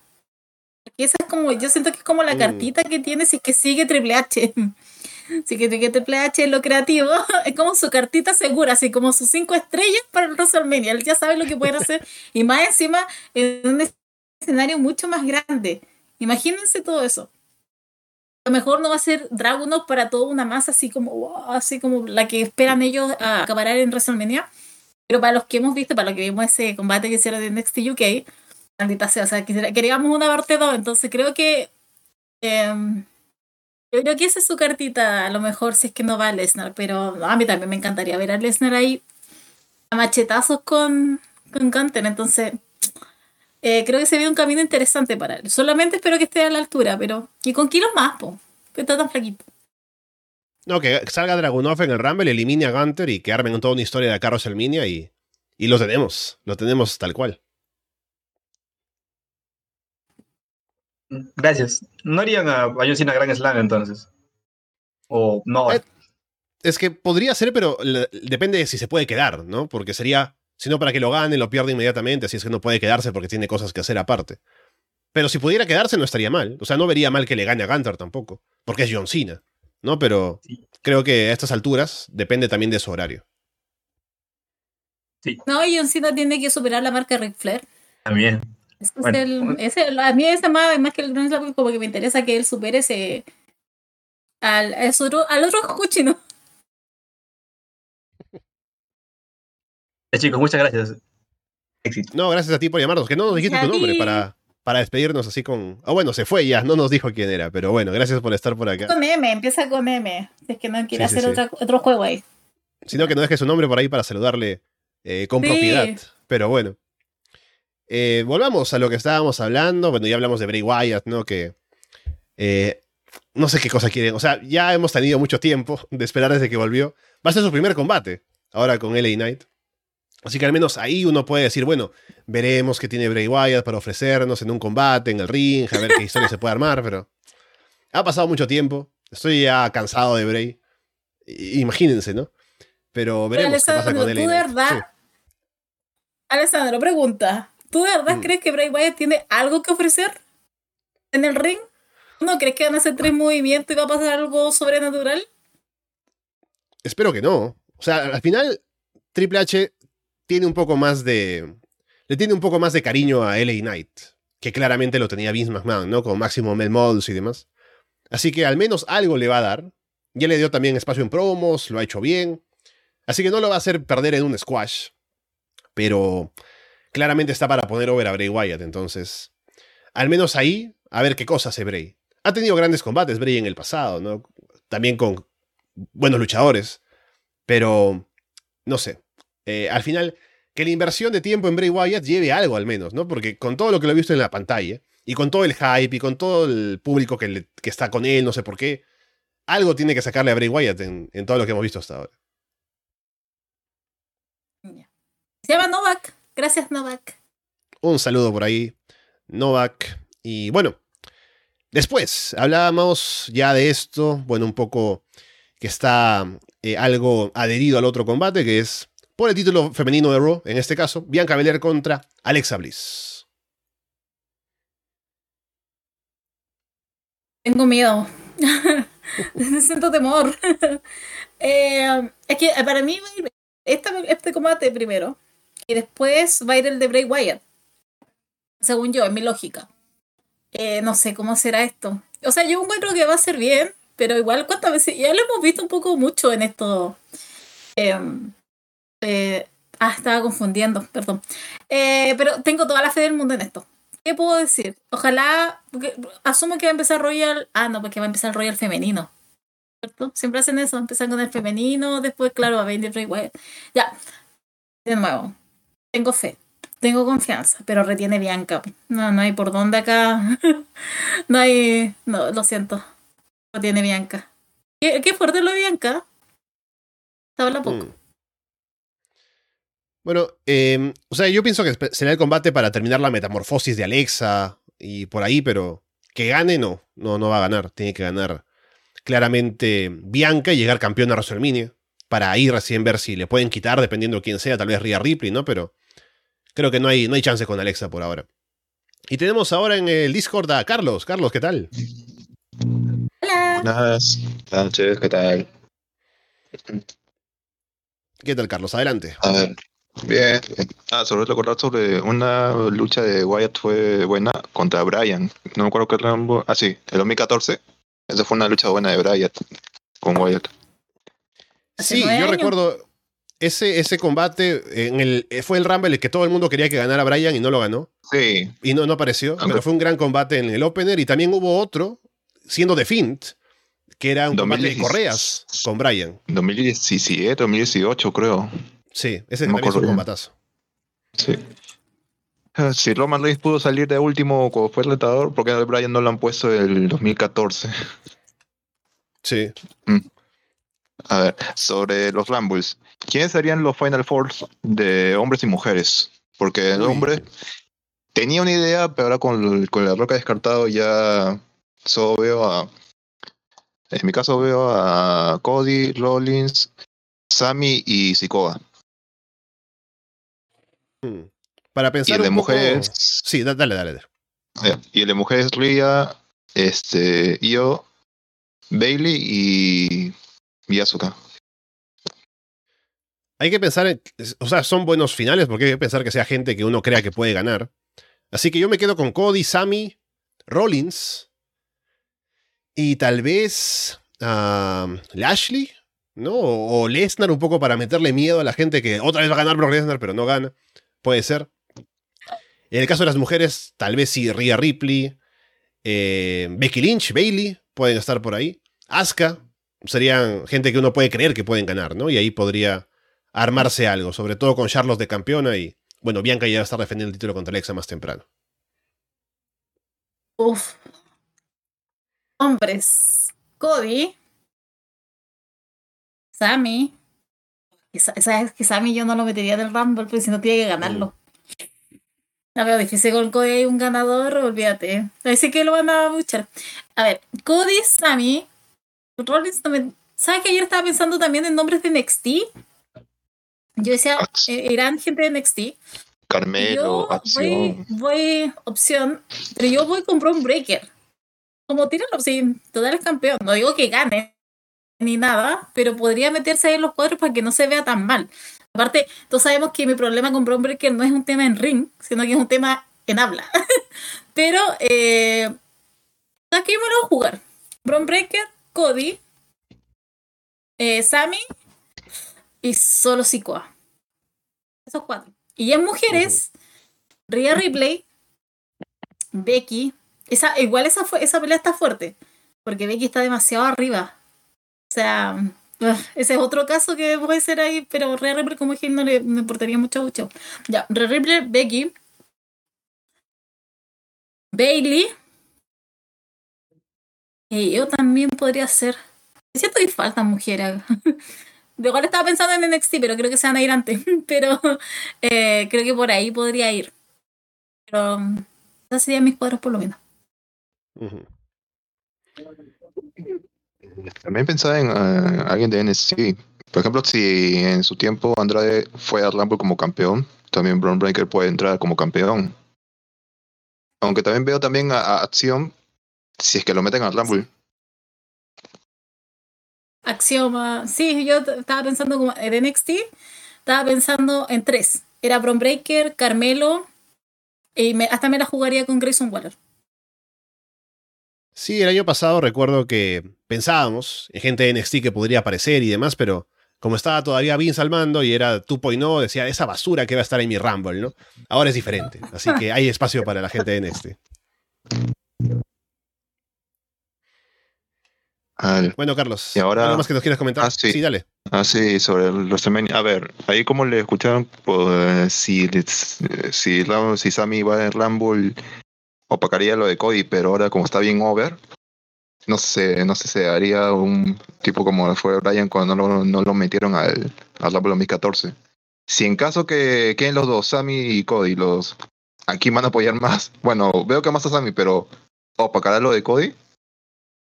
B: esa es como, yo siento que es como la mm. cartita que tiene si es que sigue Triple H. Si que Triple H es lo creativo, es como su cartita segura, así como sus cinco estrellas para el WrestleMania. Él ya sabe lo que puede hacer. y más encima en un escenario mucho más grande. Imagínense todo eso. A lo mejor no va a ser Dragunov para toda una masa así como, así como la que esperan ellos a acabar en WrestleMania. Pero para los que hemos visto, para los que vimos ese combate que hicieron de NXT UK, Maldita sea, o sea, queríamos una parte 2, entonces creo que. Em, yo creo que esa es su cartita, a lo mejor si es que no va a Lesnar, pero a mí también me encantaría ver a Lesnar ahí a machetazos con, con Gunter, entonces eh, creo que se ve un camino interesante para él. Solamente espero que esté a la altura, pero. Y con kilos más, po, que está tan flaquito.
A: No, que salga Dragunov en el Rumble, elimine a Gunter y que armen toda una historia de Carlos Elminia y, y lo tenemos, lo tenemos tal cual.
C: Gracias. ¿No harían a, a John Cena Gran Slam entonces? ¿O no? Eh,
A: es que podría ser, pero depende de si se puede quedar, ¿no? Porque sería, si no para que lo gane, lo pierde inmediatamente, así es que no puede quedarse porque tiene cosas que hacer aparte. Pero si pudiera quedarse no estaría mal. O sea, no vería mal que le gane a Gunter tampoco, porque es John Cena, ¿no? Pero creo que a estas alturas depende también de su horario.
B: Sí. No, John Cena tiene que superar la marca Ric Flair.
C: También
B: es el, a mí ese más, más que el como que me interesa que él supere ese al, otro, al otro cochino.
C: Eh, chicos, muchas gracias.
A: Éxito. No, gracias a ti por llamarnos. Que no nos dijiste tu nombre para, para despedirnos así con. Ah, bueno, se fue ya, no nos dijo quién era, pero bueno, gracias por estar por acá.
B: Con M, empieza con M. es que no quiere hacer otro juego ahí.
A: Sino que no deje su nombre por ahí para saludarle eh, con propiedad. Pero bueno. Eh, volvamos a lo que estábamos hablando. Bueno, ya hablamos de Bray Wyatt, ¿no? Que. Eh, no sé qué cosa quieren. O sea, ya hemos tenido mucho tiempo de esperar desde que volvió. Va a ser su primer combate. Ahora con LA Knight. Así que al menos ahí uno puede decir, bueno, veremos qué tiene Bray Wyatt para ofrecernos en un combate, en el ring, a ver qué historia se puede armar, pero. Ha pasado mucho tiempo. Estoy ya cansado de Bray. Imagínense, ¿no? Pero veremos qué pasa con LA
B: Knight. Alessandro, pregunta. ¿Tú de verdad mm. crees que Bray Wyatt tiene algo que ofrecer en el ring? ¿No crees que van a hacer tres movimientos y va a pasar algo sobrenatural?
A: Espero que no. O sea, al final, Triple H tiene un poco más de. Le tiene un poco más de cariño a LA Knight, que claramente lo tenía Vince McMahon, ¿no? Con Máximo Mel Models y demás. Así que al menos algo le va a dar. Ya le dio también espacio en promos, lo ha hecho bien. Así que no lo va a hacer perder en un squash. Pero claramente está para poner over a Bray Wyatt. Entonces, al menos ahí, a ver qué cosa hace Bray. Ha tenido grandes combates Bray en el pasado, ¿no? También con buenos luchadores. Pero, no sé. Eh, al final, que la inversión de tiempo en Bray Wyatt lleve algo al menos, ¿no? Porque con todo lo que lo he visto en la pantalla, y con todo el hype, y con todo el público que, está con él, no sé por qué, algo tiene que sacarle a Bray Wyatt en, en todo lo que hemos visto hasta ahora.
B: Se llama Novak. Gracias, Novak.
A: Un saludo por ahí, Novak. Y bueno, después hablábamos ya de esto, bueno, un poco que está eh, algo adherido al otro combate, que es por el título femenino de Raw, en este caso, Bianca Belair contra Alexa Bliss.
B: Tengo miedo. Siento temor. Eh, es que para mí este, este combate primero y después va a ir el de Bray Wyatt. Según yo, en mi lógica. Eh, no sé cómo será esto. O sea, yo encuentro que va a ser bien, pero igual cuántas veces, ya lo hemos visto un poco mucho en esto. Em, eh, ah, estaba confundiendo, perdón. pero tengo toda la fe del mundo en esto. ¿Qué puedo decir? Ojalá, asumo que va a empezar Royal. Ah, no, porque va a empezar Royal femenino. ¿Cierto? Siempre hacen eso, empiezan con el femenino, después, claro, va a venir Ray Wyatt. Ya, de nuevo, tengo fe, tengo confianza, pero retiene Bianca. No, no hay por dónde acá. no hay. No, lo siento. Retiene Bianca. ¿Qué, qué fuerte lo de Bianca? Se habla poco. Mm.
A: Bueno, em, o sea, yo pienso que será el combate para terminar la metamorfosis de Alexa y por ahí, pero que gane no, no, no va a ganar. Tiene que ganar claramente Bianca y llegar campeón a WrestleMania para ahí recién ver si le pueden quitar, dependiendo de quién sea, tal vez Rhea Ripley, ¿no? Pero creo que no hay, no hay chance con Alexa por ahora. Y tenemos ahora en el Discord a Carlos. Carlos, ¿qué tal?
B: Hola.
D: Buenas noches, ¿qué tal?
A: ¿Qué tal, Carlos? Adelante.
D: A ver, Bien. Ah, sobre recordar sobre una lucha de Wyatt fue buena contra Bryan. No me acuerdo qué Rambo. Ah, sí, el 2014. Esa fue una lucha buena de Bryan con Wyatt.
A: Sí, yo recuerdo ese, ese combate en el, fue el Rumble el que todo el mundo quería que ganara Bryan y no lo ganó.
D: Sí.
A: Y no, no apareció, pero fue un gran combate en el opener y también hubo otro, siendo de Fint, que era un combate de correas con Bryan.
D: 2017, 2018 creo.
A: Sí, ese no también es un combatazo.
D: Sí. Ah, si Roman Reigns pudo salir de último cuando fue el retador, ¿por qué Bryan no lo han puesto el 2014?
A: Sí.
D: Mm. A ver, sobre los Rumbles. ¿Quiénes serían los Final Fours de hombres y mujeres? Porque el hombre tenía una idea, pero ahora con, con la roca descartado ya solo veo a... En mi caso veo a Cody, Rollins, Sammy y Sikoa.
A: Hmm. Para pensar.
D: Y el de mujeres.
A: Sí, dale, dale, dale.
D: Y el de mujeres Ria, este, Io, Bailey y, y Asuka.
A: Hay que pensar, en, o sea, son buenos finales porque hay que pensar que sea gente que uno crea que puede ganar. Así que yo me quedo con Cody, Sammy, Rollins y tal vez Lashley, ¿no? O, o Lesnar un poco para meterle miedo a la gente que otra vez va a ganar Brock Lesnar, pero no gana. Puede ser. En el caso de las mujeres, tal vez sí, Rhea Ripley, eh, Becky Lynch, Bailey, pueden estar por ahí. Asuka, serían gente que uno puede creer que pueden ganar, ¿no? Y ahí podría armarse algo, sobre todo con Charlos de campeona y, bueno, Bianca ya va a estar defendiendo el título contra Alexa más temprano.
B: Uf. Hombres. Cody. Sammy. Sabes que Sammy yo no lo metería del Rumble, porque si no tiene que ganarlo. No veo difícil con Cody hay un ganador, olvídate. Así que lo van a luchar. A ver, Cody, Sammy, Rollins también. ¿Sabes que ayer estaba pensando también en nombres de NXT? Yo decía, eh, eran gente de NXT.
D: Carmelo,
B: Voy, voy, opción, pero yo voy con Braun Breaker. Como tíralo, sí, total es campeón. No digo que gane, ni nada, pero podría meterse ahí en los cuadros para que no se vea tan mal. Aparte, todos sabemos que mi problema con Bron Breaker no es un tema en ring, sino que es un tema en habla. pero, eh, aquí me lo voy a jugar. Bron Breaker, Cody, eh, Sammy y solo Sikoa. Esos cuatro. Y en mujeres, Rhea Ripley, Becky. Esa, igual esa, esa pelea está fuerte, porque Becky está demasiado arriba. O sea, ese es otro caso que puede ser ahí, pero Rhea Ripley como dije no le me importaría mucho mucho. Ya, Rhea Ripley, Becky, Bailey. Y yo también podría ser. Siento que faltan mujeres. De igual estaba pensando en NXT, pero creo que se van a ir antes. Pero eh, creo que por ahí podría ir. Pero um, esas serían mis cuadros por lo menos.
D: También pensaba en eh, alguien de NXT. Por ejemplo, si en su tiempo Andrade fue a Rumble como campeón, también Braun Breaker puede entrar como campeón. Aunque también veo también a Acción si es que lo meten al Rumble.
B: Axioma. Sí, yo estaba pensando como en NXT, estaba pensando en tres. Era Bron Breaker, Carmelo, y me- hasta me la jugaría con Grayson Waller.
A: Sí, el año pasado recuerdo que pensábamos en gente de NXT que podría aparecer y demás, pero como estaba todavía Vince al mando y era 2.0, decía esa basura que va a estar en mi Rumble, ¿no? Ahora es diferente, así que hay espacio para la gente de NXT.
D: Al-
A: Bueno, Carlos,
D: Y ahora-
A: ¿algo más que nos quieras comentar?
D: Ah, sí.
A: dale.
D: Ah, sí, sobre WrestleMania. A ver, ahí como le escucharon, pues, si, si, si Sammy va en Rumble, opacaría lo de Cody, pero ahora como está bien over, no sé, no sé, se haría un tipo como fue Brian cuando no lo, no lo metieron al, al Rumble 2014. Si en caso que queden los dos, Sammy y Cody, los aquí van a apoyar más. Bueno, veo que más a Sammy, pero opacará lo de Cody.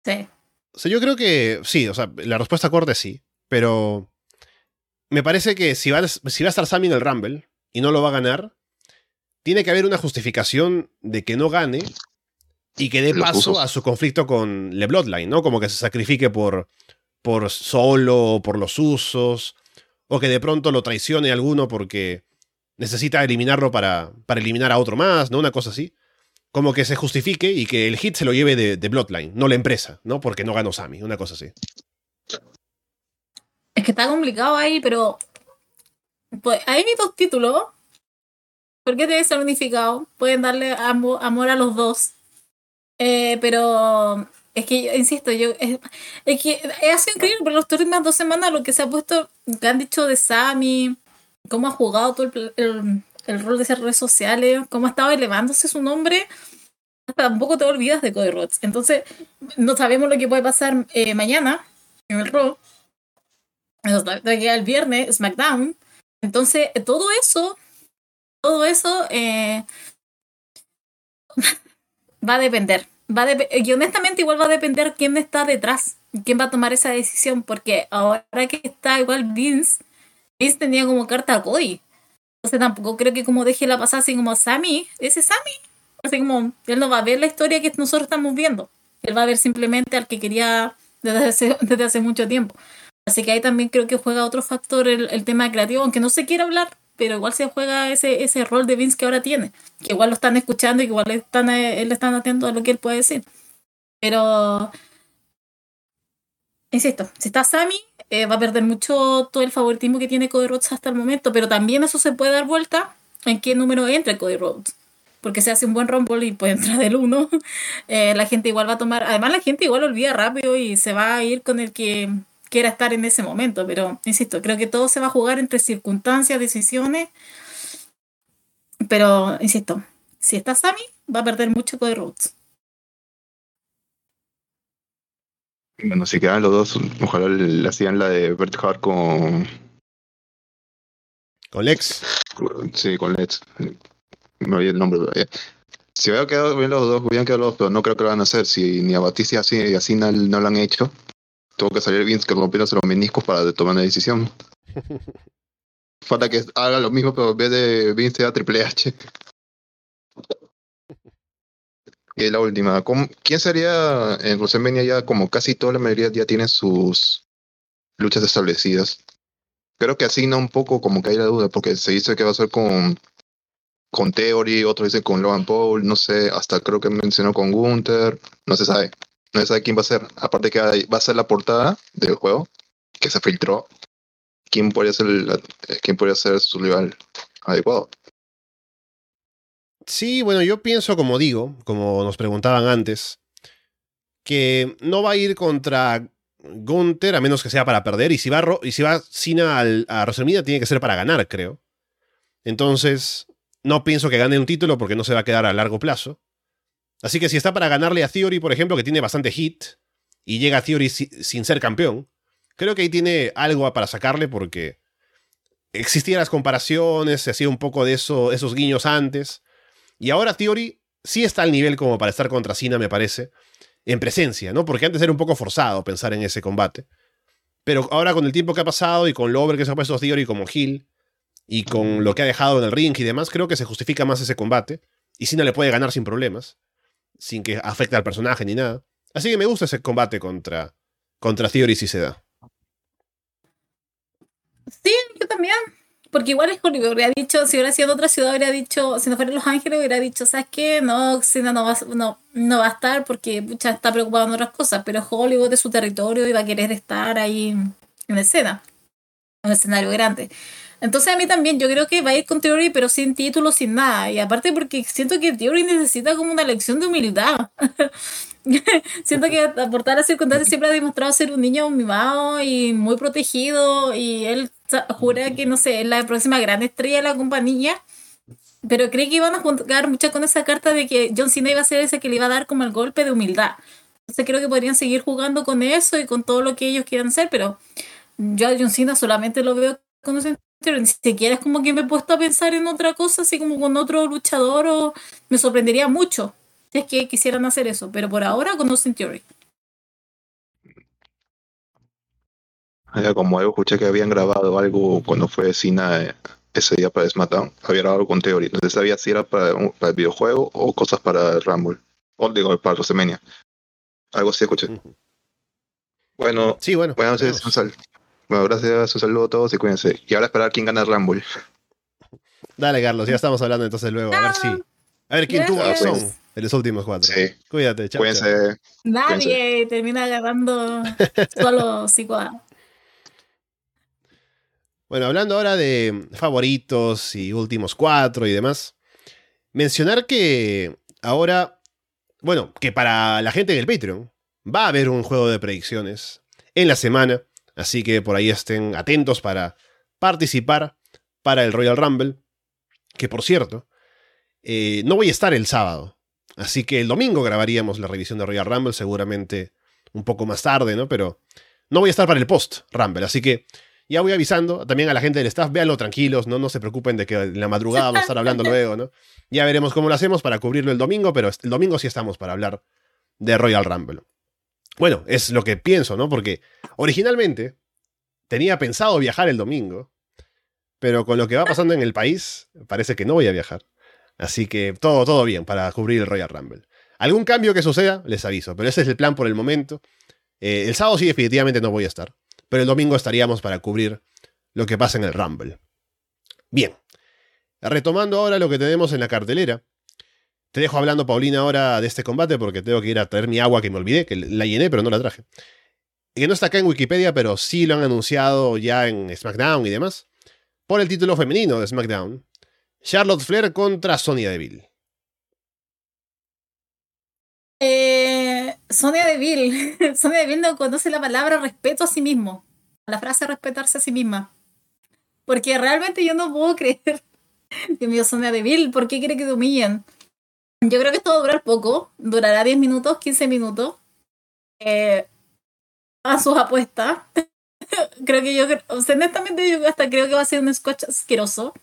B: Sí.
A: O sea, yo creo que sí, o sea, la respuesta corta es sí, pero me parece que si va, a- si va a estar Sammy en el Rumble y no lo va a ganar, tiene que haber una justificación de que no gane y que dé paso a su conflicto con Le Bloodline, ¿no? Como que se sacrifique por, por solo, o por los usos, o que de pronto lo traicione alguno porque necesita eliminarlo para, para eliminar a otro más, ¿no? Una cosa así. Como que se justifique y que el hit se lo lleve de, de Bloodline, no la empresa, ¿no? Porque no ganó Sammy, una cosa así.
B: Es que está complicado ahí, pero. Pues hay dos títulos. ¿Por qué debe ser unificado? Pueden darle amo- amor a los dos. Eh, pero. Es que, yo- insisto, yo. Es, es que ha sido increíble, pero las últimas dos semanas lo que se ha puesto. que han dicho de Sammy. Cómo ha jugado todo el, el, el rol de esas redes sociales. Cómo ha estado elevándose su nombre. Tampoco te olvidas de Cody Rhodes. Entonces, no sabemos lo que puede pasar eh, mañana en el Raw. Nos va a llegar el viernes, SmackDown. Entonces, todo eso, todo eso eh, va a depender. Va y honestamente igual va a depender quién está detrás, quién va a tomar esa decisión, porque ahora que está igual Vince, Vince tenía como carta a Cody. Entonces tampoco creo que como deje la pasada así como Sammy, ese Sammy. Así como, él no va a ver la historia que nosotros estamos viendo. Él va a ver simplemente al que quería desde hace, desde hace mucho tiempo. Así que ahí también creo que juega otro factor el, el tema creativo, aunque no se quiera hablar, pero igual se juega ese, ese rol de Vince que ahora tiene, que igual lo están escuchando y igual están, eh, le están atentos a lo que él puede decir. Pero, insisto, si está Sammy, eh, va a perder mucho todo el favoritismo que tiene Cody Rhodes hasta el momento, pero también eso se puede dar vuelta en qué número entra Cody Rhodes. Porque se hace un buen rumble y puede entrar del 1, la gente igual va a tomar, además la gente igual olvida rápido y se va a ir con el que quiera estar en ese momento, pero insisto, creo que todo se va a jugar entre circunstancias, decisiones, pero insisto, si está Sammy, va a perder mucho Cody Rhodes.
D: Bueno, si quedan los dos, ojalá le hacían la de Bret Hart con,
A: Con Lex.
D: Sí, con Let's. Me olvidé el nombre. eh, Si hubiera quedado bien los dos, hubieran quedado los dos, pero no creo que lo van a hacer. Si ni a Batista así, y así no, no lo han hecho, tuvo que salir Vince que rompiéndose los meniscos para tomar una decisión. Falta que haga lo mismo, pero en vez de Vince sea Triple H. Y la última, ¿cómo- ¿quién sería en WrestleMania ya como casi toda la mayoría ya tiene sus luchas establecidas? Creo que asigna un poco como que hay la duda, porque se dice que va a ser con, con Theory, otros dicen con Logan Paul, no sé, hasta creo que mencionó con Gunther, no se sabe. No se sabe quién va a ser. Aparte que va a ser la portada del juego, que se filtró. ¿Quién podría ser, quién podría ser su rival adecuado?
A: Sí, bueno, yo pienso, como digo, como nos preguntaban antes, que no va a ir contra Gunther a menos que sea para perder. Y si va, y si va al, a WrestleMania, tiene que ser para ganar, creo. Entonces, no pienso que gane un título porque no se va a quedar a largo plazo. Así que si está para ganarle a Theory, por ejemplo, que tiene bastante hit, y llega a Theory si- sin ser campeón, creo que ahí tiene algo para sacarle porque existían las comparaciones, se hacía un poco de eso, esos guiños antes. Y ahora Theory sí está al nivel como para estar contra Cena, me parece, en presencia, ¿no? Porque antes era un poco forzado pensar en ese combate. Pero ahora con el tiempo que ha pasado y con lo over que se ha puesto Theory como Hill y con lo que ha dejado en el ring y demás, creo que se justifica más ese combate. Y Cena le puede ganar sin problemas, sin que afecte al personaje ni nada. Así que me gusta ese combate contra, contra Theory si se da.
B: Sí, yo también. Porque igual es Hollywood, hubiera dicho, si hubiera sido en otra ciudad, hubiera dicho, si no fuera Los Ángeles, hubiera dicho, ¿sabes qué? No, Cena no va, no, no va a estar porque está preocupado en otras cosas, pero Hollywood es su territorio y va a querer estar ahí en escena, en un escenario grande. Entonces a mí también, yo creo que va a ir con Theory, pero sin título, sin nada. Y aparte porque siento que Theory necesita como una lección de humildad. siento que aportar a circunstancias siempre ha demostrado ser un niño mimado y muy protegido. Y él jura que, no sé, es la próxima gran estrella de la compañía. Pero cree que iban a jugar mucho con esa carta de que John Cena iba a ser ese que le iba a dar como el golpe de humildad. Entonces creo que podrían seguir jugando con eso y con todo lo que ellos quieran hacer, pero yo a John Cena solamente lo veo con ese ni siquiera es como que me he puesto a pensar en otra cosa, así como con otro luchador, o me sorprendería mucho si es que quisieran hacer eso, pero por ahora con Austin Theory.
D: Como yo escuché que habían grabado algo cuando fue Cena eh, ese día para SmackDown, había grabado con Theory, no sabía si era para, para, el videojuego o cosas para el Rumble, o digo, para WrestleMania. Algo así escuché. Bueno,
A: sí, bueno.
D: Bueno, entonces, un, bueno, gracias, un saludo a todos y cuídense. Y ahora esperar quién gana el Rumble.
A: Dale, Carlos, ya estamos hablando entonces luego. A ver si. A ver quién tuvo razón en los últimos cuatro. Sí. Cuídate, chao.
D: Cuídense.
B: Nadie termina agarrando solo Sikoa.
A: Bueno, hablando ahora de favoritos y últimos cuatro y demás. Mencionar que ahora, bueno, que para la gente del Patreon va a haber un juego de predicciones en la semana Así que por ahí estén atentos para participar para el Royal Rumble. Que por cierto, eh, no voy a estar el sábado. Así que el domingo grabaríamos la revisión de Royal Rumble, seguramente un poco más tarde, ¿no? Pero no voy a estar para el post Rumble. Así que ya voy avisando también a la gente del staff, véanlo tranquilos, ¿no? No se preocupen de que en la madrugada vamos a estar hablando luego, ¿no? Ya veremos cómo lo hacemos para cubrirlo el domingo, pero el domingo sí estamos para hablar de Royal Rumble. Bueno, es lo que pienso, ¿no? Porque originalmente tenía pensado viajar el domingo, pero con lo que va pasando en el país, parece que no voy a viajar. Así que todo, todo bien para cubrir el Royal Rumble. Algún cambio que suceda, les aviso, pero ese es el plan por el momento. Eh, el sábado sí definitivamente no voy a estar, pero el domingo estaríamos para cubrir lo que pasa en el Rumble. Bien, retomando ahora lo que tenemos en la cartelera, te dejo hablando, Paulina, ahora de este combate porque tengo que ir a traer mi agua que me olvidé, que la llené pero no la traje. Que no está acá en Wikipedia, pero sí lo han anunciado ya en SmackDown y demás. Por el título femenino de SmackDown. Charlotte Flair contra Sonia Deville.
B: Eh, Sonia Deville. Sonia Deville no conoce la palabra respeto a sí mismo. La frase respetarse a sí misma. Porque realmente yo no puedo creer. Dios mío, Sonia Deville, ¿por qué quiere que te humillen? Yo creo que esto va a durar poco, durará 10 minutos, 15 minutos. Eh, a sus apuestas. creo que yo, honestamente, yo hasta creo que va a ser un scotch asqueroso.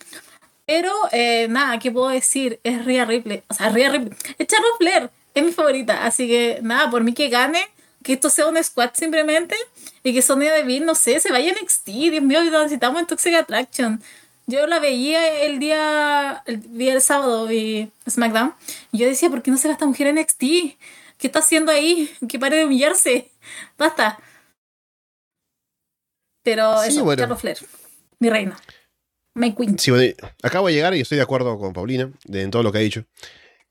B: Pero eh, nada, ¿qué puedo decir? Es Rhea Ripley. O sea, Rhea Ripley. Es Charlotte Flair. Es mi favorita. Así que nada, por mí que gane. Que esto sea un squad simplemente. Y que Sonia Deville, no sé, se vaya en NXT. Dios mío, necesitamos en Toxic Attraction. Yo la veía el día, el día del sábado y SmackDown. Y yo decía, ¿por qué no se va esta mujer en NXT? ¿Qué está haciendo ahí? Que pare de humillarse. Basta. Pero eso, bueno. Flair. Mi reina. My queen.
A: Sí, bueno, acabo de llegar y estoy de acuerdo con Paulina en todo lo que ha dicho.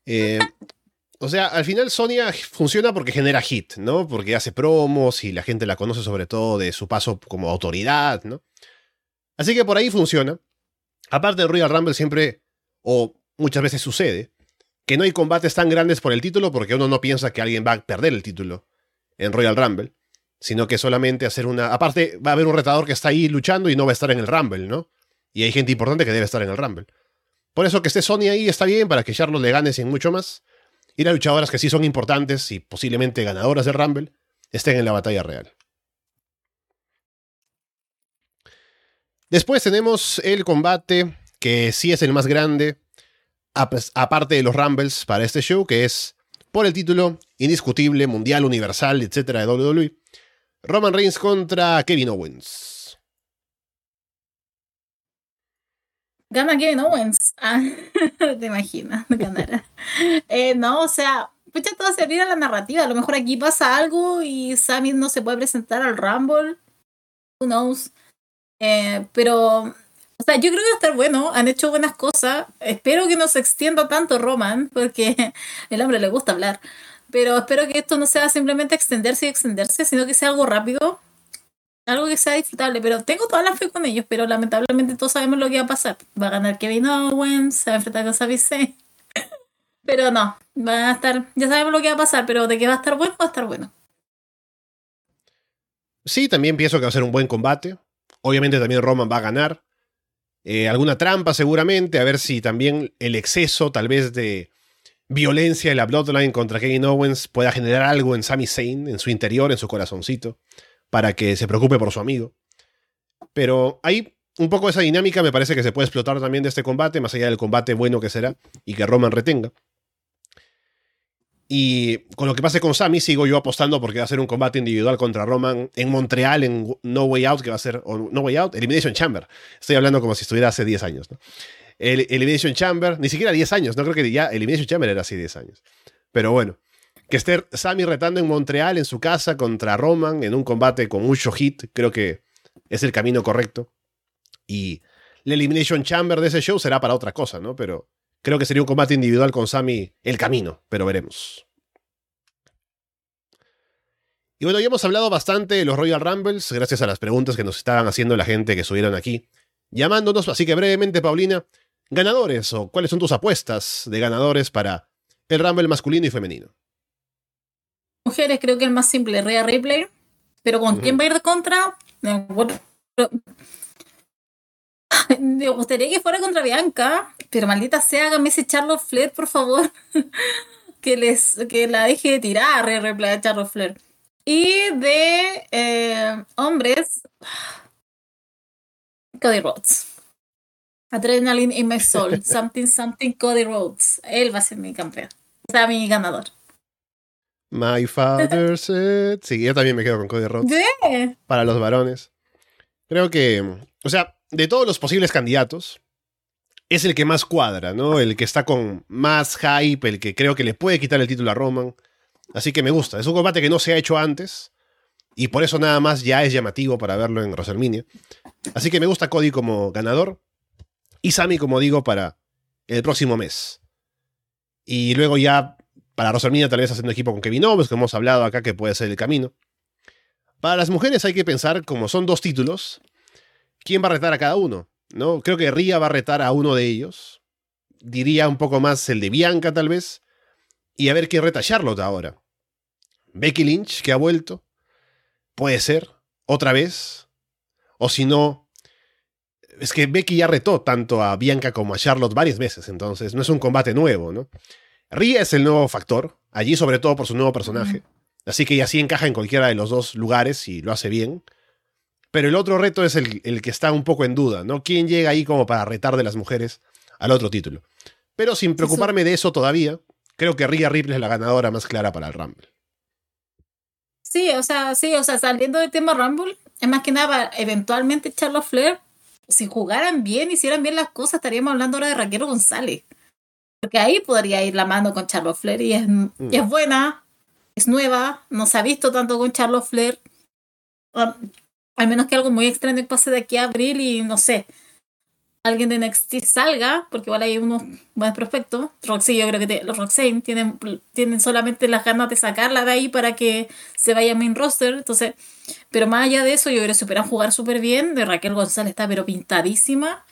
A: Eh, o sea, al final Sonia funciona porque genera hit, ¿no? Porque hace promos y la gente la conoce sobre todo de su paso como autoridad, ¿no? Así que por ahí funciona. Aparte del Royal Rumble siempre, o muchas veces sucede, que no hay combates tan grandes por el título porque uno no piensa que alguien va a perder el título en Royal Rumble, sino que solamente hacer una... Aparte, va a haber un retador que está ahí luchando y no va a estar en el Rumble, ¿no? Y hay gente importante que debe estar en el Rumble. Por eso que esté Sony ahí está bien, para que Charlotte le gane sin mucho más. Y las luchadoras que sí son importantes y posiblemente ganadoras del Rumble estén en la batalla real. Después tenemos el combate, que sí es el más grande, ap- aparte de los Rumbles para este show, que es por el título indiscutible, mundial, universal, etcétera, de WWE. Roman Reigns contra Kevin Owens.
B: Gana Kevin Owens. Ah, te imaginas, ganará. Eh, no, o sea, pucha, todo servir a la narrativa. A lo mejor aquí pasa algo y Sami no se puede presentar al Rumble. Who knows? Eh, pero, o sea, yo creo que va a estar bueno. Han hecho buenas cosas. Espero que no se extienda tanto Roman, porque el hombre le gusta hablar. Pero espero que esto no sea simplemente extenderse y extenderse, sino que sea algo rápido. Algo que sea disfrutable, pero tengo toda la fe con ellos, pero lamentablemente todos sabemos lo que va a pasar. Va a ganar Kevin Owens, se va a enfrentar con Sami Zayn. Pero no, va a estar, ya sabemos lo que va a pasar, pero de que va a estar bueno, va a estar bueno.
A: Sí, también pienso que va a ser un buen combate. Obviamente también Roman va a ganar. Eh, alguna trampa seguramente, a ver si también el exceso tal vez de violencia en la Bloodline contra Kevin Owens pueda generar algo en Sami Zayn, en su interior, en su corazoncito, para que se preocupe por su amigo. Pero hay un poco esa dinámica, me parece que se puede explotar también de este combate, más allá del combate bueno que será y que Roman retenga. Y con lo que pase con Sami, sigo yo apostando porque va a ser un combate individual contra Roman en Montreal, en No Way Out, que va a ser, o No Way Out, Elimination Chamber. Estoy hablando como si estuviera hace 10 años, ¿no? El Elimination Chamber, ni siquiera 10 años, no creo que ya Elimination Chamber era así 10 años. Pero bueno, que esté Sami retando en Montreal, en su casa, contra Roman, en un combate con mucho hit, creo que es el camino correcto. Y la Elimination Chamber de ese show será para otra cosa, ¿no? Pero creo que sería un combate individual con Sami el camino, pero veremos. Y bueno, ya hemos hablado bastante de los Royal Rumbles, gracias a las preguntas que nos estaban haciendo la gente que estuvieron aquí, llamándonos, así que brevemente, Paulina, ganadores o cuáles son tus apuestas de ganadores para el Rumble masculino y femenino.
B: Mujeres, creo que el más simple, Rhea Ripley. Pero ¿con quién va a ir de contra? Bueno, pero- Me gustaría que fuera contra Bianca, pero maldita sea, hágame ese Charlotte Flair, por favor. que les que la deje de tirar Rhea Ripley a Charlotte Flair. Y de eh, hombres, Cody Rhodes. Adrenaline in my soul. Something, something, Cody Rhodes. Él va a ser mi campeón. O sea, mi ganador.
A: My father said. Sí, yo también me quedo con Cody Rhodes. Para los varones. Creo que, o sea, de todos los posibles candidatos, es el que más cuadra, ¿no? El que está con más hype, el que creo que le puede quitar el título a Roman. Así que me gusta. Es un combate que no se ha hecho antes. Y por eso nada más ya es llamativo para verlo en WrestleMania. Así que me gusta Cody como ganador. Y Sami, como digo, para el próximo mes. Y luego ya para WrestleMania tal vez haciendo equipo con Kevin Owens, que hemos hablado acá que puede ser el camino. Para las mujeres hay que pensar, como son dos títulos, quién va a retar a cada uno. ¿no? Creo que Ria va a retar a uno de ellos. Diría un poco más el de Bianca, tal vez. Y a ver quién reta a Charlotte ahora. Becky Lynch, que ha vuelto. Puede ser. Otra vez. O si no. Es que Becky ya retó tanto a Bianca como a Charlotte varias veces. Entonces no es un combate nuevo, ¿no? Ria es el nuevo factor. Allí, sobre todo por su nuevo personaje. Así que ya sí encaja en cualquiera de los dos lugares y lo hace bien. Pero el otro reto es el, el, que está un poco en duda, ¿no? ¿Quién llega ahí como para retar de las mujeres al otro título? Pero sin preocuparme de eso todavía, creo que Rhea Ripley es la ganadora más clara para el Rumble.
B: Sí, o sea, sí, o sea, saliendo del tema Rumble, es más que nada para eventualmente Charlotte Flair, si jugaran bien, hicieran bien las cosas, estaríamos hablando ahora de Raquel González. Porque ahí podría ir la mano con Charlotte Flair y es, mm. y es buena, es nueva, no se ha visto tanto con Charlotte Flair. Um, al menos que algo muy extraño pase de aquí a abril y no sé, alguien de NXT salga, porque igual hay unos buenos prospectos. Roxy, yo creo que te, los Roxane tienen, tienen solamente las ganas de sacarla de ahí para que se vaya a main roster. Entonces, pero más allá de eso, yo creo que superan jugar súper bien. De Raquel González está pero pintadísima.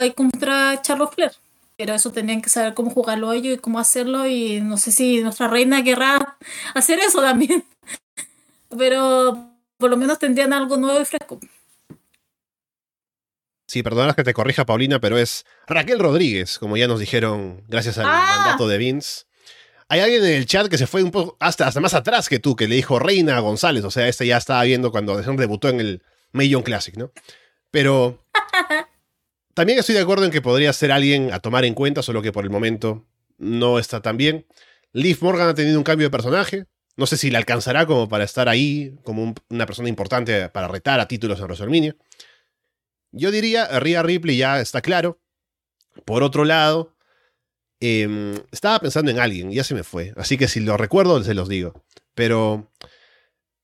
B: Hay contra Charlotte Flair. Pero eso tenían que saber cómo jugarlo ellos y cómo hacerlo. Y no sé si nuestra reina querrá hacer eso también. Pero por lo menos tendrían algo nuevo y fresco.
A: Sí, perdonas que te corrija, Paulina, pero es Raquel Rodríguez, como ya nos dijeron gracias al
B: Ah.
A: mandato de Vince. Hay alguien en el chat que se fue un poco hasta, hasta más atrás que tú, que le dijo Reina González. O sea, este ya estaba viendo cuando debutó en el Million Classic, ¿no? Pero también estoy de acuerdo en que podría ser alguien a tomar en cuenta, solo que por el momento no está tan bien. Liv Morgan ha tenido un cambio de personaje. No sé si le alcanzará como para estar ahí, como un- una persona importante para retar a títulos en WrestleMania. Yo diría, Rhea Ripley ya está claro. Por otro lado, em, estaba pensando en alguien, ya se me fue. Así que si lo recuerdo, se los digo. Pero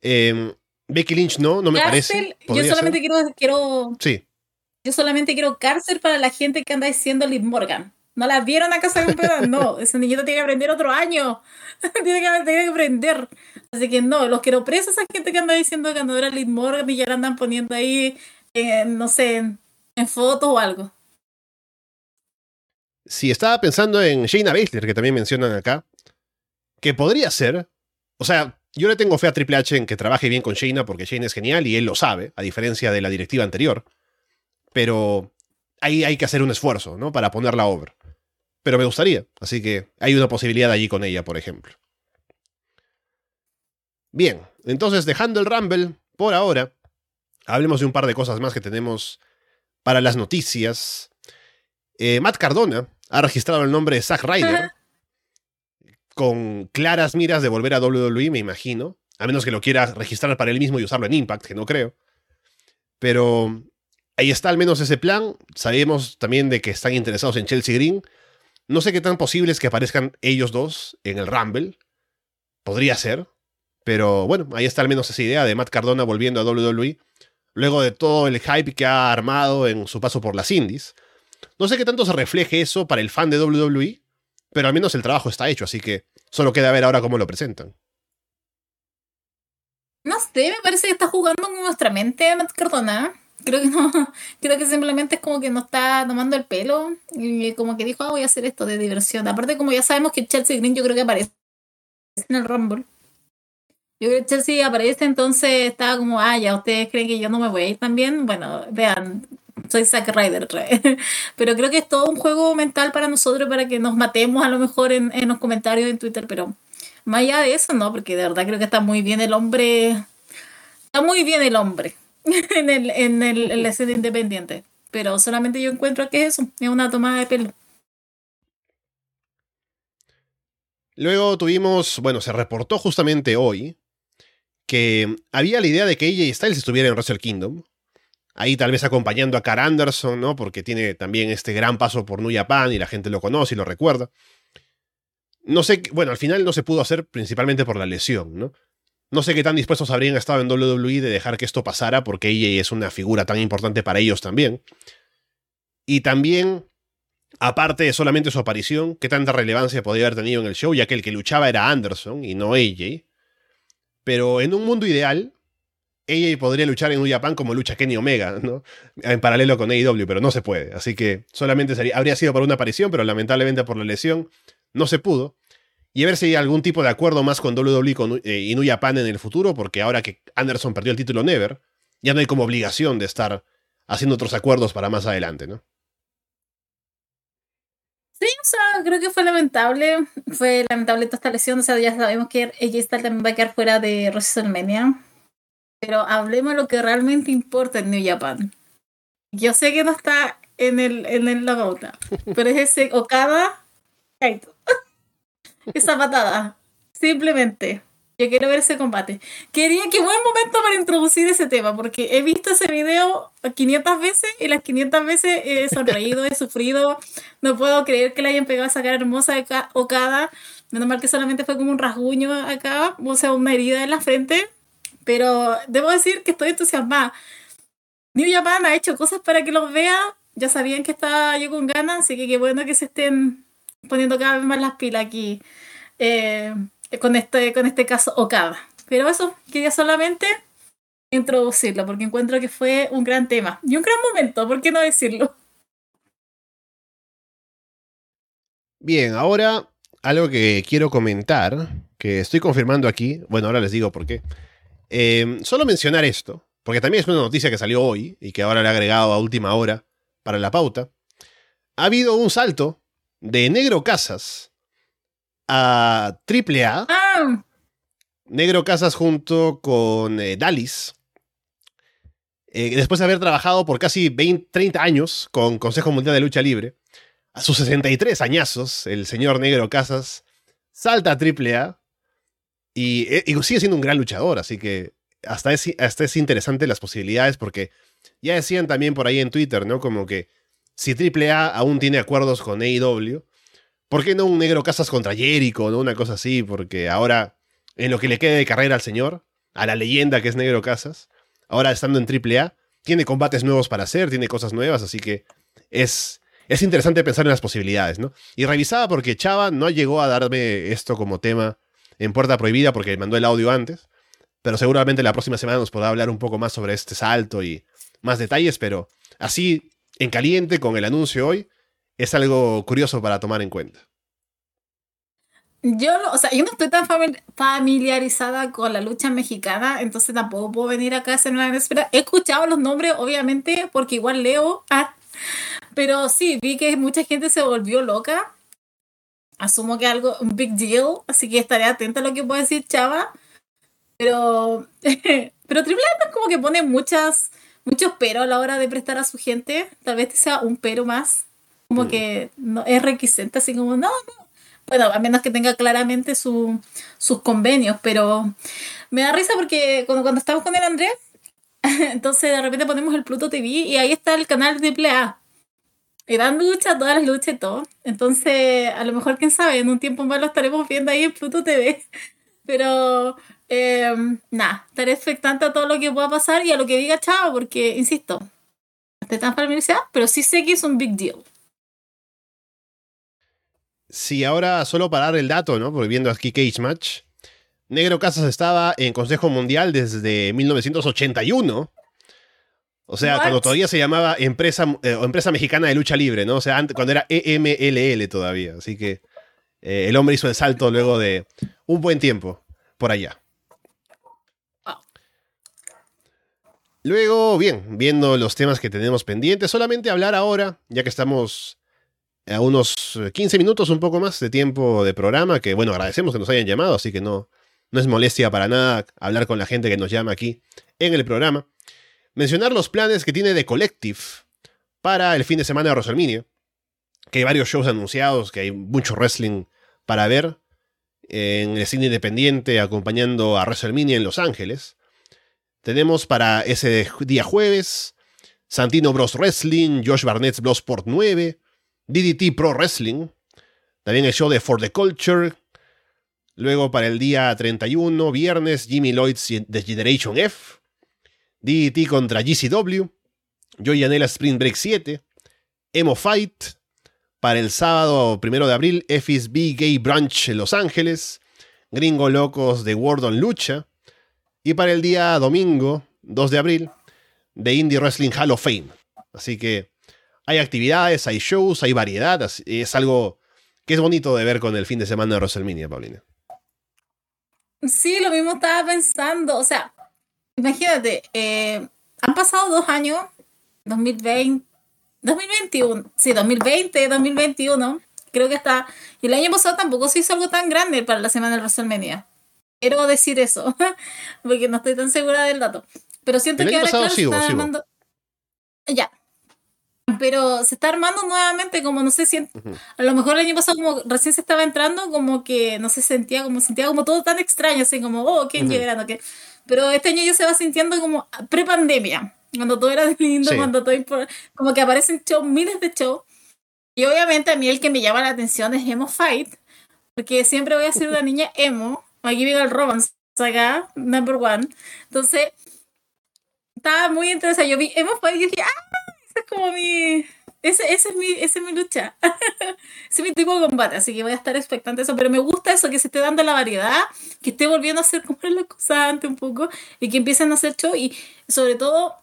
A: em, Becky Lynch no, no me parece.
B: Yo solamente
A: ser.
B: quiero, quiero,
A: Sí,
B: yo solamente quiero cárcel para la gente que anda diciendo Liv Morgan. ¿No la vieron a casa completa? No, ese niñito tiene que aprender otro año. tiene, que, tiene que aprender. Así que no, los quiero presos a esa gente que anda diciendo que no era Liv Morgan y ya la andan poniendo ahí, eh, no sé, en, en fotos o algo.
A: si estaba pensando en Shayna Baszler, que también mencionan acá, que podría ser, o sea, yo le tengo fe a Triple H en que trabaje bien con Shayna porque Shayna es genial y él lo sabe, a diferencia de la directiva anterior, pero ahí hay que hacer un esfuerzo, ¿no? Para ponerla over. Pero me gustaría, así que hay una posibilidad allí con ella, por ejemplo. Bien, entonces dejando el Rumble por ahora, hablemos de un par de cosas más que tenemos para las noticias. Eh, Matt Cardona ha registrado el nombre de Zack Ryder con claras miras de volver a WWE, me imagino. A menos que lo quiera registrar para él mismo y usarlo en Impact, que no creo. Pero ahí está al menos ese plan. Sabemos también de que están interesados en Chelsea Green. No sé qué tan posible es que aparezcan ellos dos en el Rumble. Podría ser. Pero bueno, ahí está al menos esa idea de Matt Cardona volviendo a WWE. Luego de todo el hype que ha armado en su paso por las indies. No sé qué tanto se refleje eso para el fan de WWE, pero al menos el trabajo está hecho, así que solo queda ver ahora cómo lo presentan.
B: No sé, me parece que está jugando con nuestra mente Matt Cardona. Creo que no, creo que simplemente es como que no está tomando el pelo y como que dijo, ah, voy a hacer esto de diversión. Aparte, como ya sabemos que Chelsea Green yo creo que aparece en el Rumble. Yo creo que Chelsea aparece, entonces estaba como, ah, ya ustedes creen que yo no me voy a ir también. Bueno, vean, soy Zack Ryder. Pero creo que es todo un juego mental para nosotros, para que nos matemos a lo mejor en, en los comentarios en Twitter, pero más allá de eso, no, porque de verdad creo que está muy bien el hombre. Está muy bien el hombre en, el, en, el, en la escena independiente. Pero solamente yo encuentro que es eso, es una tomada de pelo.
A: Luego tuvimos, bueno, se reportó justamente hoy que había la idea de que AJ Styles estuviera en Wrestle Kingdom. Ahí tal vez acompañando a Car Anderson, ¿no? Porque tiene también este gran paso por New Japan y la gente lo conoce y lo recuerda. No sé, bueno, al final no se pudo hacer principalmente por la lesión, ¿no? No sé qué tan dispuestos habrían estado en WWE de dejar que esto pasara porque AJ es una figura tan importante para ellos también. Y también, aparte de solamente su aparición, qué tanta relevancia podía haber tenido en el show, ya que el que luchaba era Anderson y no AJ. Pero en un mundo ideal, AJ podría luchar en New Japan como lucha Kenny Omega, ¿no? En paralelo con AEW, pero no se puede. Así que solamente sería, habría sido por una aparición, pero lamentablemente por la lesión no se pudo. Y a ver si hay algún tipo de acuerdo más con WWE con, eh, y New Japan en el futuro, porque ahora que Anderson perdió el título Never, ya no hay como obligación de estar haciendo otros acuerdos para más adelante, ¿no?
B: Sí, o sea, creo que fue lamentable. Fue lamentable toda esta lesión. O sea, ya sabemos que Styles también va a quedar fuera de WrestleMania. Pero hablemos de lo que realmente importa en New Japan. Yo sé que no está en, el, en la pauta, pero es ese Okada Kaito. Esa patada. Simplemente. Yo quiero ver ese combate. Quería que buen momento para introducir ese tema, porque he visto ese video 500 veces y las 500 veces he sonreído, he sufrido. No puedo creer que le hayan pegado esa cara hermosa Okada. Menos mal que solamente fue como un rasguño acá, o sea, una herida en la frente. Pero debo decir que estoy entusiasmada. New Japan ha hecho cosas para que los vea. Ya sabían que estaba yo con ganas, así que qué bueno que se estén poniendo cada vez más las pilas aquí eh, con, este, con este caso Okada. Pero eso, quería solamente introducirlo, porque encuentro que fue un gran tema y un gran momento, ¿por qué no decirlo?
A: Bien, ahora algo que quiero comentar, que estoy confirmando aquí, bueno, ahora les digo por qué. Eh, solo mencionar esto, porque también es una noticia que salió hoy y que ahora le he agregado a última hora para la pauta. Ha habido un salto de Negro Casas a AAA.
B: Ah,
A: Negro Casas junto con eh, Dallas. eh, después de haber trabajado por casi 20, 30 años con Consejo Mundial de Lucha Libre, a sus 63 añazos, el señor Negro Casas salta a AAA y, eh, y sigue siendo un gran luchador, así que hasta es, hasta es interesante las posibilidades porque ya decían también por ahí en Twitter, ¿no? Como que si AAA aún tiene acuerdos con AEW, ¿por qué no un Negro Casas contra Jericho, ¿no? Una cosa así, porque ahora en lo que le quede de carrera al señor, a la leyenda que es Negro Casas, ahora estando en AAA, tiene combates nuevos para hacer, tiene cosas nuevas, así que es, es interesante pensar en las posibilidades, ¿no? Y revisaba porque Chava no llegó a darme esto como tema en Puerta Prohibida porque mandó el audio antes, pero seguramente la próxima semana nos podrá hablar un poco más sobre este salto y más detalles, pero así en caliente con el anuncio hoy es algo curioso para tomar en cuenta.
B: Yo, no, o sea, yo no estoy tan famili- familiarizada con la lucha mexicana, entonces tampoco puedo venir acá a hacer una espera. He escuchado los nombres, obviamente, porque igual leo. Ah, pero sí, vi que mucha gente se volvió loca. Asumo que algo, un big deal, así que estaré atenta a lo que pueda decir Chava. Pero, pero Triple A como que pone muchas, muchos pero a la hora de prestar a su gente. Tal vez sea un pero más. Como
A: Mm.
B: que no, es requisente, así como, no, no. Bueno, a menos que tenga claramente su- sus convenios, pero me da risa porque cuando, cuando estamos con el Andrés, entonces de repente ponemos el Pluto TV y ahí está el canal de A. Y dan lucha, todas las luchas y todo. Entonces, a lo mejor, quién sabe, en un tiempo más lo estaremos viendo ahí en Pluto TV. Pero, eh, nada, estaré expectante a todo lo que pueda pasar y a lo que diga Chavo, porque, insisto, no estoy tan familiarizada, pero sí sé que es un big deal.
A: Sí, ahora solo para dar el dato, ¿no? Porque viendo aquí Cage Match, Negro Casas estaba en Consejo Mundial desde 1981. O sea,
B: What?
A: cuando todavía se llamaba Empresa, eh, o Empresa Mexicana de Lucha Libre, ¿no? O sea, antes- cuando era EMLL todavía. Así que eh, el hombre hizo el salto luego de un buen tiempo por allá. Luego, bien, viendo los temas que tenemos pendientes, solamente hablar ahora, ya que estamos a unos eh, 15 minutos, un poco más de tiempo de programa, que bueno, agradecemos que nos hayan llamado, así que no, no es molestia para nada hablar con la gente que nos llama aquí en el programa. Mencionar los planes que tiene The Collective para el fin de semana de WrestleMania, que hay varios shows anunciados, que hay mucho wrestling para ver en el cine independiente acompañando a WrestleMania en Los Ángeles. Tenemos para ese día jueves Santino Bros Wrestling, Josh Barnett's Bloodsport 9, DDT Pro Wrestling, también el show de For the Culture. Luego para el día 31, viernes, Jimmy Lloyd's The Generation F, DDT contra GCW, Joey Janela Spring Break 7, Emo Fight, para el sábado 1 de abril, FSB Gay Brunch en Los Ángeles, Gringo Locos de World on Lucha, y para el día domingo, 2 de abril, de Indie Wrestling Hall of Fame. Así que hay actividades, hay shows, hay variedad. Es algo que es bonito de ver con el fin de semana de WrestleMania, Paulina.
B: Sí, lo mismo estaba pensando. O sea, imagínate, eh, han pasado dos años, 2020, 2021, sí, 2020, 2021. Creo que está. Y el año pasado tampoco se hizo algo tan grande para la semana de WrestleMania. Quiero decir eso, porque no estoy tan segura del dato. Pero siento
A: El
B: que
A: año
B: ahora claro,
A: sí
B: se está
A: hubo.
B: armando. Ya. Pero se está armando nuevamente, como no sé si
A: Ujú.
B: a lo mejor el año pasado como recién se estaba entrando, como que no se sentía como sentía como todo tan extraño, así como, oh, ¿quién
A: Ujú.
B: llegará? ¿no? ¿Qué? Pero este año ya se va sintiendo como pre-pandemia, cuando todo era lindo,
A: Sí.
B: cuando todo como que aparecen shows, miles de shows. Y obviamente a mí el que me llama la atención es Emo Fight, porque siempre voy a ser una niña emo. Viene el romance acá, number one. Entonces, estaba muy interesada. Yo vi Emo Fight y dije, ah, ese es como mi... Ese, ese es mi, ese es mi lucha. ese es mi tipo de combate, así que voy a estar expectante de eso. Pero me gusta eso, que se esté dando la variedad, que esté volviendo a hacer como las cosas antes un poco, y que empiecen a hacer show. Y sobre todo,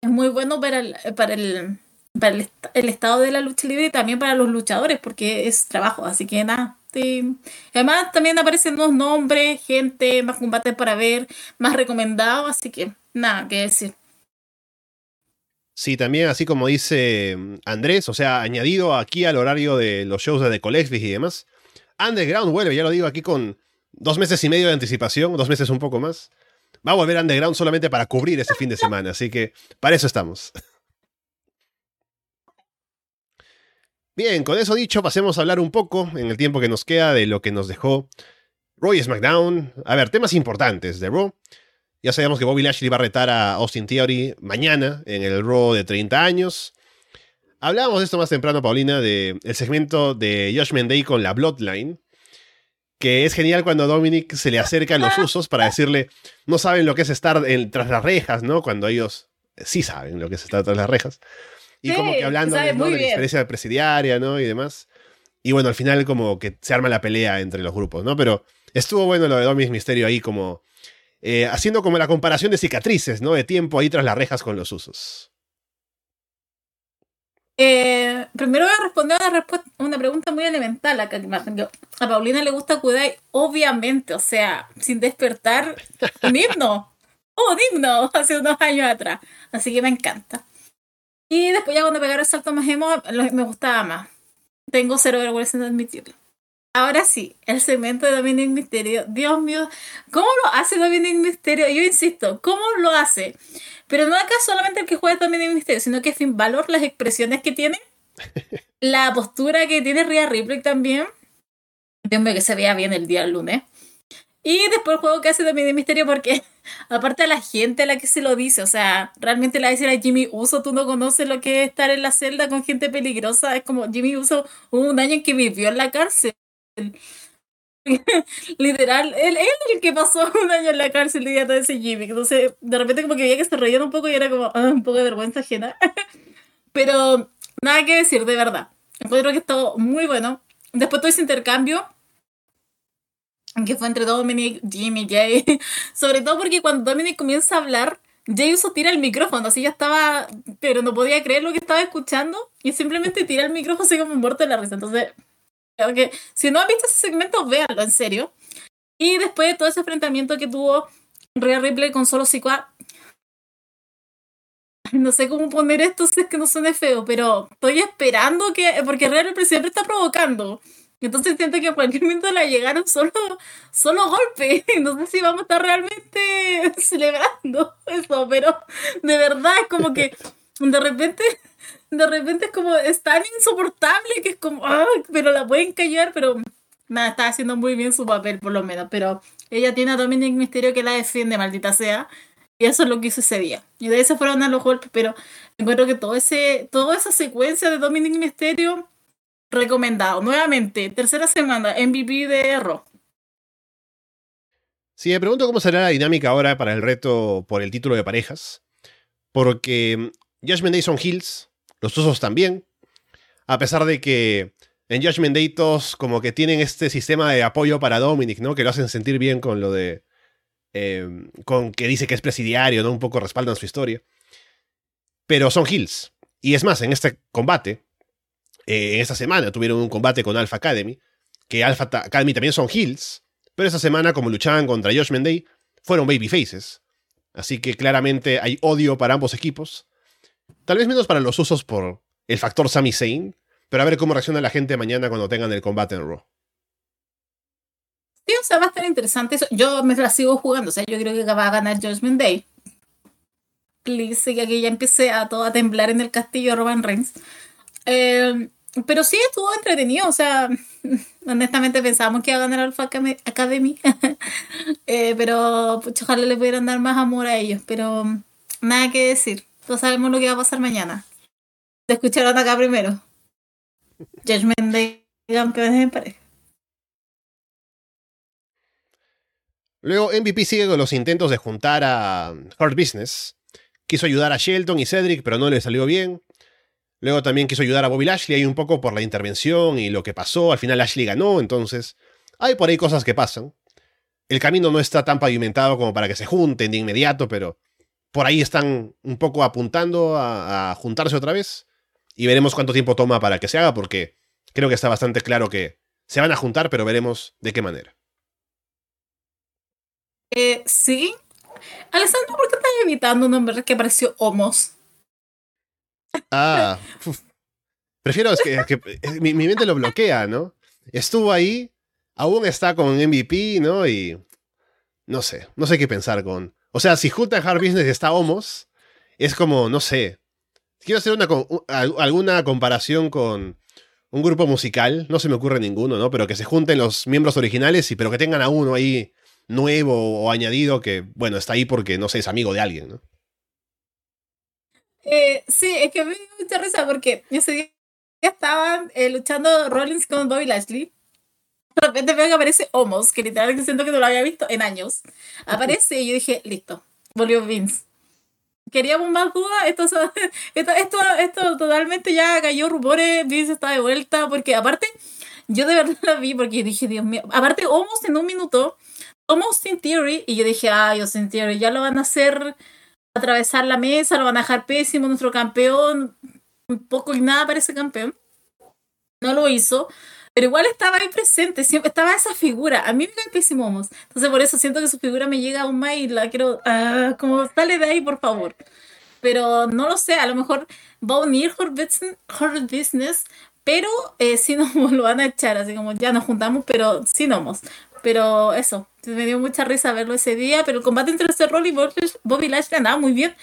B: es muy bueno para el, para el, para el, el estado de la lucha libre y también para los luchadores, porque es trabajo, así que nada. Sí. Además, también aparecen nuevos nombres, gente, más combates para ver, más recomendados, así que nada que decir.
A: Sí, también así como dice mm, Andrés, o sea, añadido aquí al horario de los shows de Collective y demás. Underground vuelve, ya lo digo aquí con dos meses y medio de anticipación, dos meses un poco más. va a volver underground solamente para cubrir ese fin de semana. Así que para eso estamos. Bien, con eso dicho, pasemos a hablar un poco en el tiempo que nos queda de lo que nos dejó Roy SmackDown. A ver, temas importantes de Raw. Ya sabemos que Bobby Lashley va a retar a Austin Theory mañana en el Raw de 30 años. Hablábamos de esto más temprano, Paulina, del segmento de Josh Day con la Bloodline. Que es genial cuando Dominic se le acerca a los usos para decirle, no saben lo que es estar tras las rejas, ¿no? Cuando ellos sí saben lo que es estar tras las rejas. Y como que hablando de, la experiencia presidiaria, ¿no? Y demás. Y bueno, al final como que se arma la pelea entre los grupos, ¿no? Pero estuvo bueno lo de Dominic Misterio ahí como... Eh, haciendo como la comparación de cicatrices, ¿no? De tiempo ahí tras las rejas con los usos.
B: Eh, primero voy a responder una, una pregunta muy elemental acá. A Paulina le gusta Kudai, obviamente, o sea, sin despertar, un himno. Oh, un himno, hace unos años atrás. Así que me encanta. Y después ya cuando pegaron el salto más emo, me gustaba más. Tengo cero vergüenza de admitirlo. Ahora sí, el segmento de Dominic Mysterio. Dios mío, ¿cómo lo hace Dominic Mysterio? Yo insisto, ¿cómo lo hace? Pero no acá solamente el que juega Dominic Mysterio, sino que sin valor las expresiones que tiene, la postura que tiene Rhea Ripley también. Dios mío, que se vea bien el día lunes. Y después el juego que hace también de misterio porque aparte a la gente a la que se lo dice, o sea, realmente la dice a Jimmy Uso, tú no conoces lo que es estar en la celda con gente peligrosa, es como Jimmy Uso hubo un año en que vivió en la cárcel. Literal, él, es el que pasó un año en la cárcel y todo ese Jimmy. Entonces, de repente como que veía que se reían un poco y era como ah, un poco de vergüenza ajena. Pero nada que decir, de verdad. Encuentro que estuvo muy bueno. Después todo ese intercambio que fue entre Dominic, Jimmy, Jay. Sobre todo porque cuando Dominic comienza a hablar, Jay Uso tira el micrófono, así ya estaba, pero no podía creer lo que estaba escuchando y simplemente tira el micrófono así como muerto de la risa. Entonces, que si no han visto ese segmento, véanlo, en serio. Y después de todo ese enfrentamiento que tuvo Rhea Ripley con solo Sikoa, no sé cómo poner esto si es que no suene feo, pero estoy esperando que, porque Rhea Ripley siempre está provocando. Entonces siento que a cualquier momento le llegaron solo, solo golpes. No sé si vamos a estar realmente celebrando eso, pero de verdad es como que de repente, de repente es como, es tan insoportable que es como, ah, pero la pueden callar, pero nada, está haciendo muy bien su papel por lo menos, pero ella tiene a Dominic Misterio que la defiende, maldita sea. Y eso es lo que hizo ese día. Y de se fueron a los golpes, pero encuentro que todo ese, toda esa secuencia de Dominic Misterio Recomendado. Nuevamente, tercera semana, MVP de Raw.
A: Sí, me pregunto cómo será la dinámica ahora para el reto por el título de parejas. Porque Judgment Day son Hills, los usos también. A pesar de que en Judgment Day todos como que tienen este sistema de apoyo para Dominic, ¿no? Que lo hacen sentir bien con lo de... Eh, con que dice que es presidiario, ¿no? Un poco respaldan su historia. Pero son Hills. Y es más, en este combate, eh, esta semana tuvieron un combate con Alpha Academy, que Alpha Academy también son heels, pero esa semana, como luchaban contra Josh Mendey, fueron babyfaces. Así que claramente hay odio para ambos equipos. Tal vez menos para los usos por el factor Sami Zayn, pero a ver cómo reacciona la gente mañana cuando tengan el combate en Raw.
B: Sí, o sea, va a estar interesante eso. Yo me la sigo jugando, o sea, yo creo que va a ganar Judgment Day. Please, que aquí ya empiece a todo a temblar en el castillo Roman Reigns. Eh, pero sí estuvo entretenido, o sea, honestamente pensábamos que iba a ganar Alpha Academy, eh, pero pues, ojalá le pudieran dar más amor a ellos, pero nada que decir, todos sabemos lo que va a pasar mañana. Te escucharon acá primero. Judgment Day, campeones en pareja.
A: Luego MVP sigue con los intentos de juntar a Hard Business. Quiso ayudar a Shelton y Cedric, pero no le salió bien. Luego también quiso ayudar a Bobby Lashley ahí un poco por la intervención y lo que pasó. Al final Lashley ganó, entonces hay por ahí cosas que pasan. El camino no está tan pavimentado como para que se junten de inmediato, pero por ahí están un poco apuntando a, juntarse otra vez. Y veremos cuánto tiempo toma para que se haga, porque creo que está bastante claro que se van a juntar, pero veremos de qué manera.
B: Eh, sí. Alessandro, ¿por qué estás evitando un nombre que apareció Homos?
A: Ah, prefiero es que, mi, mente lo bloquea, ¿no? Estuvo ahí, aún está con MVP, ¿no? Y no sé, no sé qué pensar con O sea, si junta Hard Business está Homos, es como, no sé. Quiero hacer alguna comparación con un grupo musical, no se me ocurre ninguno, ¿no? Pero que se junten los miembros originales y pero que tengan a uno ahí nuevo o añadido que, bueno, está ahí porque, no sé, es amigo de alguien, ¿no?
B: Eh, sí, es que me dio mucha risa porque ese día estaban eh, luchando Rollins con Bobby Lashley. De repente veo que aparece Homos, que literalmente siento que no lo había visto en años. Aparece y yo dije, listo, volvió Vince. Queríamos más dudas, esto, esto, esto, esto totalmente ya cayó rumores, Vince está de vuelta, porque aparte, yo de verdad la vi porque dije, Dios mío, aparte Homos en un minuto, Homos sin Theory, y yo dije, ay, yo sin Theory, ya lo van a hacer atravesar la mesa, lo van a dejar pésimo, nuestro campeón, un poco y nada para ese campeón. No lo hizo, pero igual estaba ahí presente, siempre estaba esa figura. A mí me cae pésimo Homos. Entonces por eso siento que su figura me llega aún más y la quiero, ah, como sale de ahí, por favor. Pero no lo sé, a lo mejor va a unir Hurt Business, Hurt Business pero eh, sí nos lo van a echar, así como ya nos juntamos, pero sin Homos. Pero eso, me dio mucha risa verlo ese día, pero el combate entre Cerrol y Bobby Lashley andaba muy bien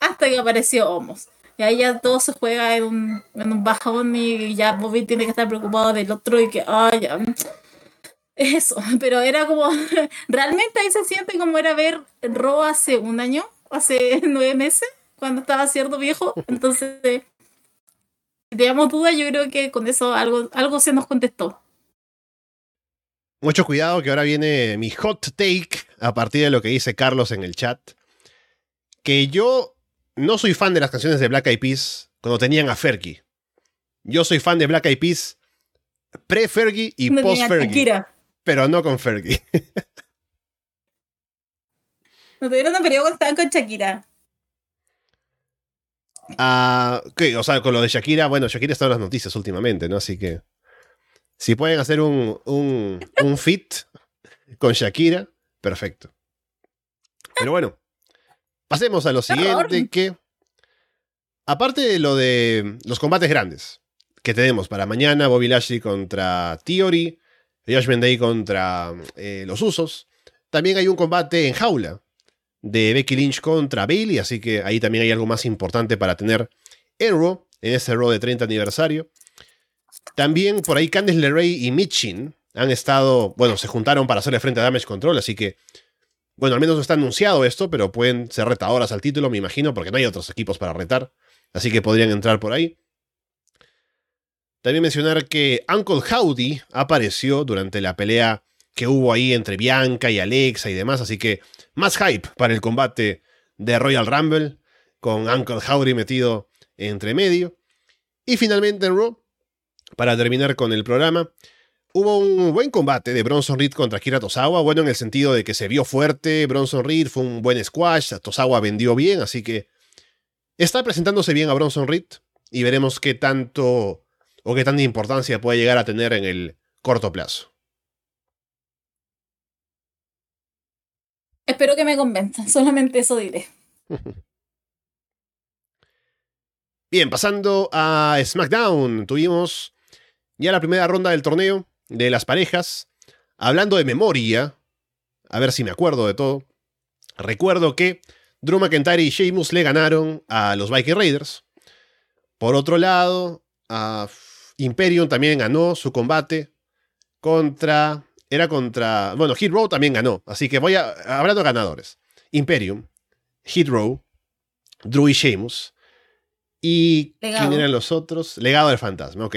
B: hasta que apareció Homos. Y ahí ya todo se juega en un, en un bajón y ya Bobby tiene que estar preocupado del otro y que, ay, ya. Eso, pero era como, realmente ahí se siente como era ver Raw hace un año, hace nueve meses, cuando estaba cierto viejo. Entonces, eh, si teníamos dudas, yo creo que con eso algo, algo se nos contestó.
A: Mucho cuidado que ahora viene mi hot take a partir de lo que dice Carlos en el chat. Que yo no soy fan de las canciones de Black Eyed Peas cuando tenían a Fergie. Yo soy fan de Black Eyed Peas pre-Fergie y post-Fergie. Pero no con Fergie.
B: No tuvieron un periodo estaban con Shakira.
A: Ah, ¿qué? O sea, con lo de Shakira, bueno, Shakira está en las noticias últimamente, ¿no? Así que si pueden hacer un, un, un fit con Shakira, perfecto. Pero bueno, pasemos a lo siguiente que, aparte de lo de los combates grandes que tenemos para mañana, Bobby Lashley contra Theory, Judgment Day contra eh, los Usos, también hay un combate en jaula de Becky Lynch contra Bailey, así que ahí también hay algo más importante para tener en Raw, en ese Raw de 30 aniversario. También por ahí Candice LeRae y Mitchin han estado, bueno, se juntaron para hacerle frente a Damage Control, así que, bueno, al menos no está anunciado esto, pero pueden ser retadoras al título, me imagino, porque no hay otros equipos para retar, así que podrían entrar por ahí. También mencionar que Uncle Howdy apareció durante la pelea que hubo ahí entre Bianca y Alexa y demás, así que más hype para el combate de Royal Rumble, con Uncle Howdy metido entre medio. Y finalmente en Raw, para terminar con el programa, hubo un buen combate de Bronson Reed contra Kira Tosawa, bueno en el sentido de que se vio fuerte, Bronson Reed fue un buen squash, Tosawa vendió bien, así que está presentándose bien a Bronson Reed y veremos qué tanto o qué tanta importancia puede llegar a tener en el corto plazo.
B: Espero que me convenzan, solamente eso diré.
A: Bien, pasando a SmackDown, tuvimos ya la primera ronda del torneo de las parejas. Hablando de memoria, a ver si me acuerdo de todo. Recuerdo que Drew McIntyre y Sheamus le ganaron a los Viking Raiders. Por otro lado, a Imperium también ganó su combate contra. Era contra. Bueno, Hit Row también ganó. Así que voy a. Hablando de ganadores: Imperium, Hit Row, Drew y Sheamus. ¿Y
B: Legado.
A: quién eran los otros? Legado del Fantasma, ok.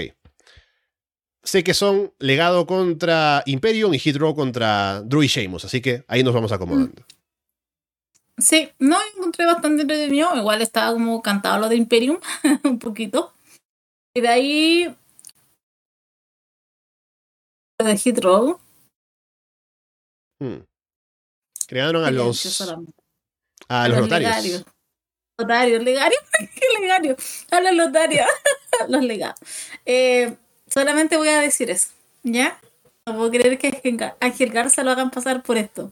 A: Sé que son Legado contra Imperium y Hit Row contra Drew y Sheamus, así que ahí nos vamos acomodando.
B: Sí, no encontré bastante entretenido. Igual estaba como cantado lo de Imperium, un poquito. Y de ahí. Lo de Hit Row.
A: Hmm. Crearon a los,
B: solamente.
A: a los notarios.
B: legarios. Notarios, legarios, ¿qué legarios? A los notarios, los legados. Eh, solamente voy a decir eso, ¿ya? No puedo creer que Ángel- Ángel Garza lo hagan pasar por esto.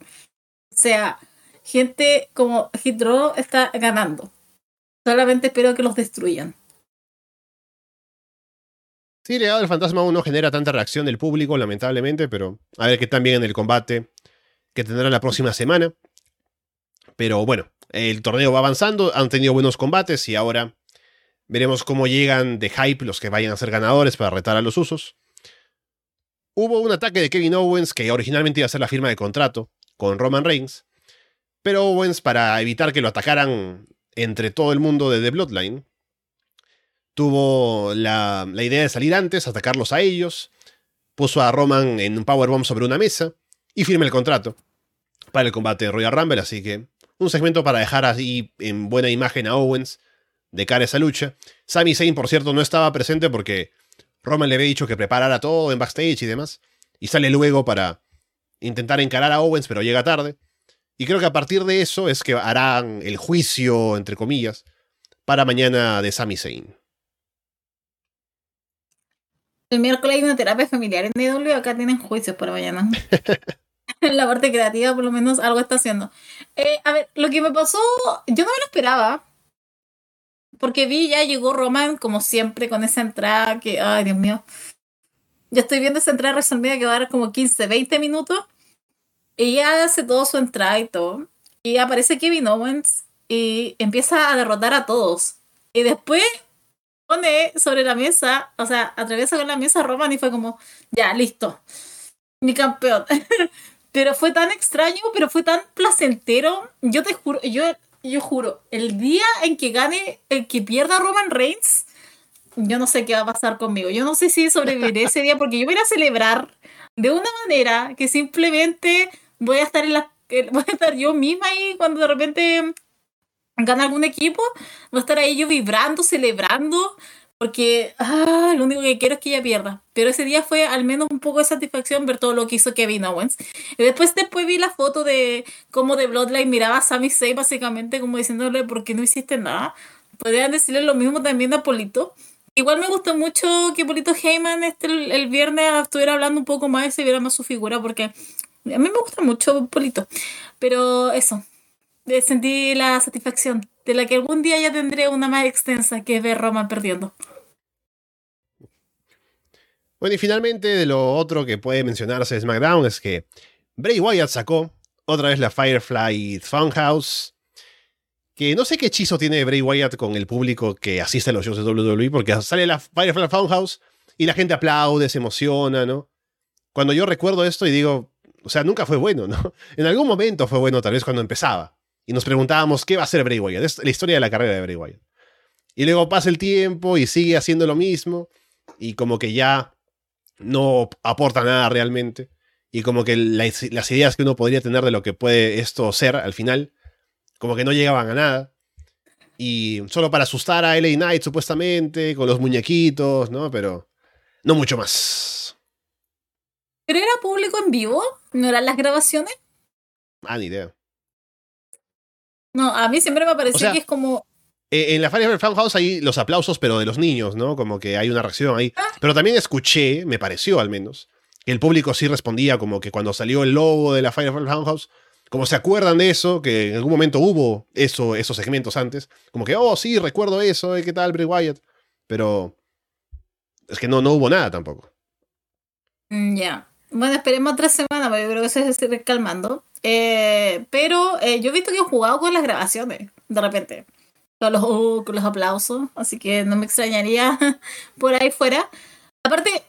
B: O sea, gente como Hit Row está ganando. Solamente espero que los destruyan.
A: Sí, Legado del Fantasma aún no genera tanta reacción del público, lamentablemente, pero a ver qué tan bien en el combate que tendrán la próxima semana. Pero bueno, el torneo va avanzando, han tenido buenos combates y ahora veremos cómo llegan de hype los que vayan a ser ganadores para retar a los usos. Hubo un ataque de Kevin Owens que originalmente iba a ser la firma de contrato con Roman Reigns, pero Owens, para evitar que lo atacaran entre todo el mundo de The Bloodline, tuvo la, idea de salir antes, atacarlos a ellos, puso a Roman en un powerbomb sobre una mesa y firma el contrato para el combate de Royal Rumble, así que un segmento para dejar así en buena imagen a Owens de cara a esa lucha. Sami Zayn, por cierto, no estaba presente porque Roman le había dicho que preparara todo en backstage y demás, y sale luego para intentar encarar a Owens, pero llega tarde. Y creo que a partir de eso es que harán el juicio, entre comillas, para mañana de Sami Zayn.
B: El miércoles hay una terapia familiar en EW, acá tienen juicios para mañana. la parte creativa, por lo menos, algo está haciendo. Eh, a ver, lo que me pasó, yo no me lo esperaba. Porque vi, ya llegó Roman, como siempre, con esa entrada que, ay, Dios mío. Ya estoy viendo esa entrada resolvida que va a dar como 15, 20 minutos. Y ya hace todo su entrada y todo. Y aparece Kevin Owens y empieza a derrotar a todos. Y después pone sobre la mesa, o sea, atraviesa con la mesa a Roman y fue como, ya, listo. Mi campeón. pero fue tan extraño, pero fue tan placentero. Yo te juro, yo, yo juro, el día en que gane, el que pierda Roman Reigns, yo no sé qué va a pasar conmigo. Yo no sé si sobreviviré ese día porque yo voy a celebrar de una manera que simplemente voy a estar en la voy a estar yo misma ahí cuando de repente gana algún equipo, voy a estar ahí yo vibrando, celebrando, porque ah, lo único que quiero es que ella pierda. Pero ese día fue al menos un poco de satisfacción ver todo lo que hizo Kevin Owens. Y después, después vi la foto de cómo de Bloodline miraba a Sami Zayn básicamente como diciéndole, ¿por qué no hiciste nada? Podrían decirle lo mismo también a Polito. Igual me gustó mucho que Polito Heyman este, el, viernes estuviera hablando un poco más y se viera más su figura, porque a mí me gusta mucho Polito. Pero eso, sentí la satisfacción de la que algún día ya tendré una más extensa, que es ver Roman perdiendo.
A: Bueno, y finalmente de lo otro que puede mencionarse de SmackDown es que Bray Wyatt sacó otra vez la Firefly Funhouse. Que no sé qué hechizo tiene Bray Wyatt con el público que asiste a los shows de WWE, porque sale la Firefly Funhouse y la gente aplaude, se emociona, ¿no? Cuando yo recuerdo esto y digo, o sea, nunca fue bueno, ¿no? En algún momento fue bueno, tal vez cuando empezaba y nos preguntábamos qué va a hacer Bray Wyatt. Es la historia de la carrera de Bray Wyatt. Y luego pasa el tiempo y sigue haciendo lo mismo y como que ya no aporta nada realmente. Y como que las ideas que uno podría tener de lo que puede esto ser al final, como que no llegaban a nada. Y solo para asustar a LA Knight supuestamente, con los muñequitos, ¿no? Pero no mucho más.
B: ¿Pero era público en vivo? ¿No eran las grabaciones?
A: Ah, ni idea.
B: No, a mí siempre me pareció que es como.
A: Eh, en la Fan House hay los aplausos, pero de los niños, ¿no? Como que hay una reacción ahí. Ah. Pero también escuché, me pareció al menos, que el público sí respondía como que cuando salió el logo de la Firefly House, como se acuerdan de eso, que en algún momento hubo eso, esos segmentos antes, como que, oh, sí, recuerdo eso, ¿qué tal, Bray Wyatt? Pero es que no, no hubo nada tampoco.
B: Mm, ya. Bueno, esperemos tres semanas, pero yo creo que se está calmando. Eh, pero eh, yo he visto que han jugado con las grabaciones, de repente. Con los, uh, con los aplausos. Así que no me extrañaría por ahí fuera. Aparte,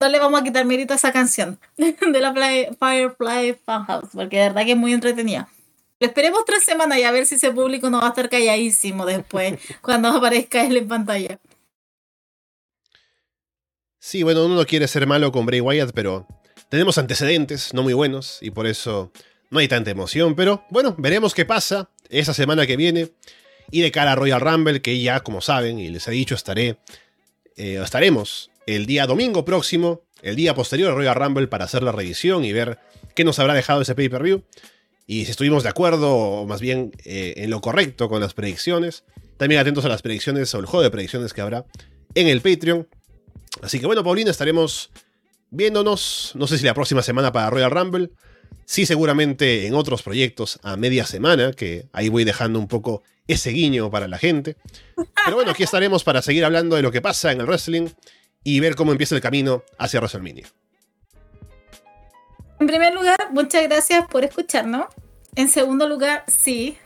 B: no le vamos a quitar mérito a esa canción de la Firefly Funhouse, porque de verdad que es muy entretenida. esperemos tres semanas y a ver si ese público no va a estar calladísimo después, cuando aparezca él en pantalla.
A: Sí, bueno, uno no quiere ser malo con Bray Wyatt, pero tenemos antecedentes no muy buenos y por eso no hay tanta emoción. Pero bueno, veremos qué pasa esa semana que viene. Y de cara a Royal Rumble, que ya como saben y les he dicho, estaré, eh, estaremos el día domingo próximo, el día posterior a Royal Rumble, para hacer la revisión y ver qué nos habrá dejado ese pay-per-view. Y si estuvimos de acuerdo, o más bien eh, en lo correcto con las predicciones. También atentos a las predicciones o el juego de predicciones que habrá en el Patreon. Así que bueno, Paulina, estaremos viéndonos, no sé si la próxima semana para Royal Rumble, sí seguramente en otros proyectos a media semana, que ahí voy dejando un poco ese guiño para la gente. Pero bueno, aquí estaremos para seguir hablando de lo que pasa en el wrestling y ver cómo empieza el camino hacia WrestleMania.
B: En primer lugar, muchas gracias por escucharnos. en segundo lugar, sí,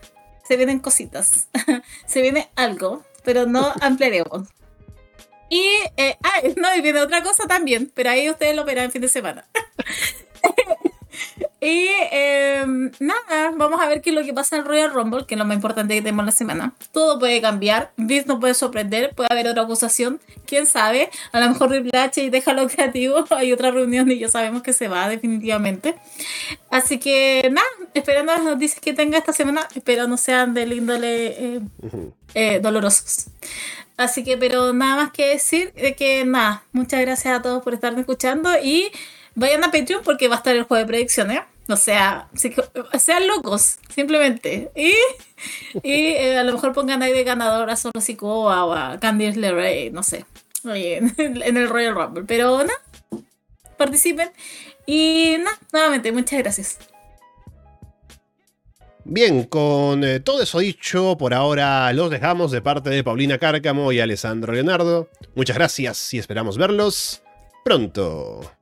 B: se vienen cositas. se viene algo, pero no ampliaremos. Y, eh, ah, no, y viene otra cosa también, pero ahí ustedes lo verán el fin de semana. Y em, nada, vamos a ver qué es lo que pasa en Royal Rumble, que es lo más importante que tenemos la semana. Todo puede cambiar, Vince nos puede sorprender, puede haber otra acusación, quién sabe. A lo mejor Triple H y deja lo creativo, hay otra reunión y ya sabemos que se va definitivamente. Así que nada, esperando las noticias que tenga esta semana, espero no sean del índole eh, eh, dolorosos. Así que, pero nada más que decir, de que nada, muchas gracias a todos por estarme escuchando y vayan a Patreon porque va a estar el juego de predicciones. O sea, sean locos, simplemente. Y, y eh, a lo mejor pongan ahí de ganador a Solo Sikoa o a Candice LeRae, no sé, en, en el Royal Rumble. Pero nada, participen. Y nada, nuevamente, muchas gracias.
A: Bien, con eh, todo eso dicho, por ahora los dejamos de parte de Paulina Cárcamo y Alessandro Leonardo. Muchas gracias y esperamos verlos pronto.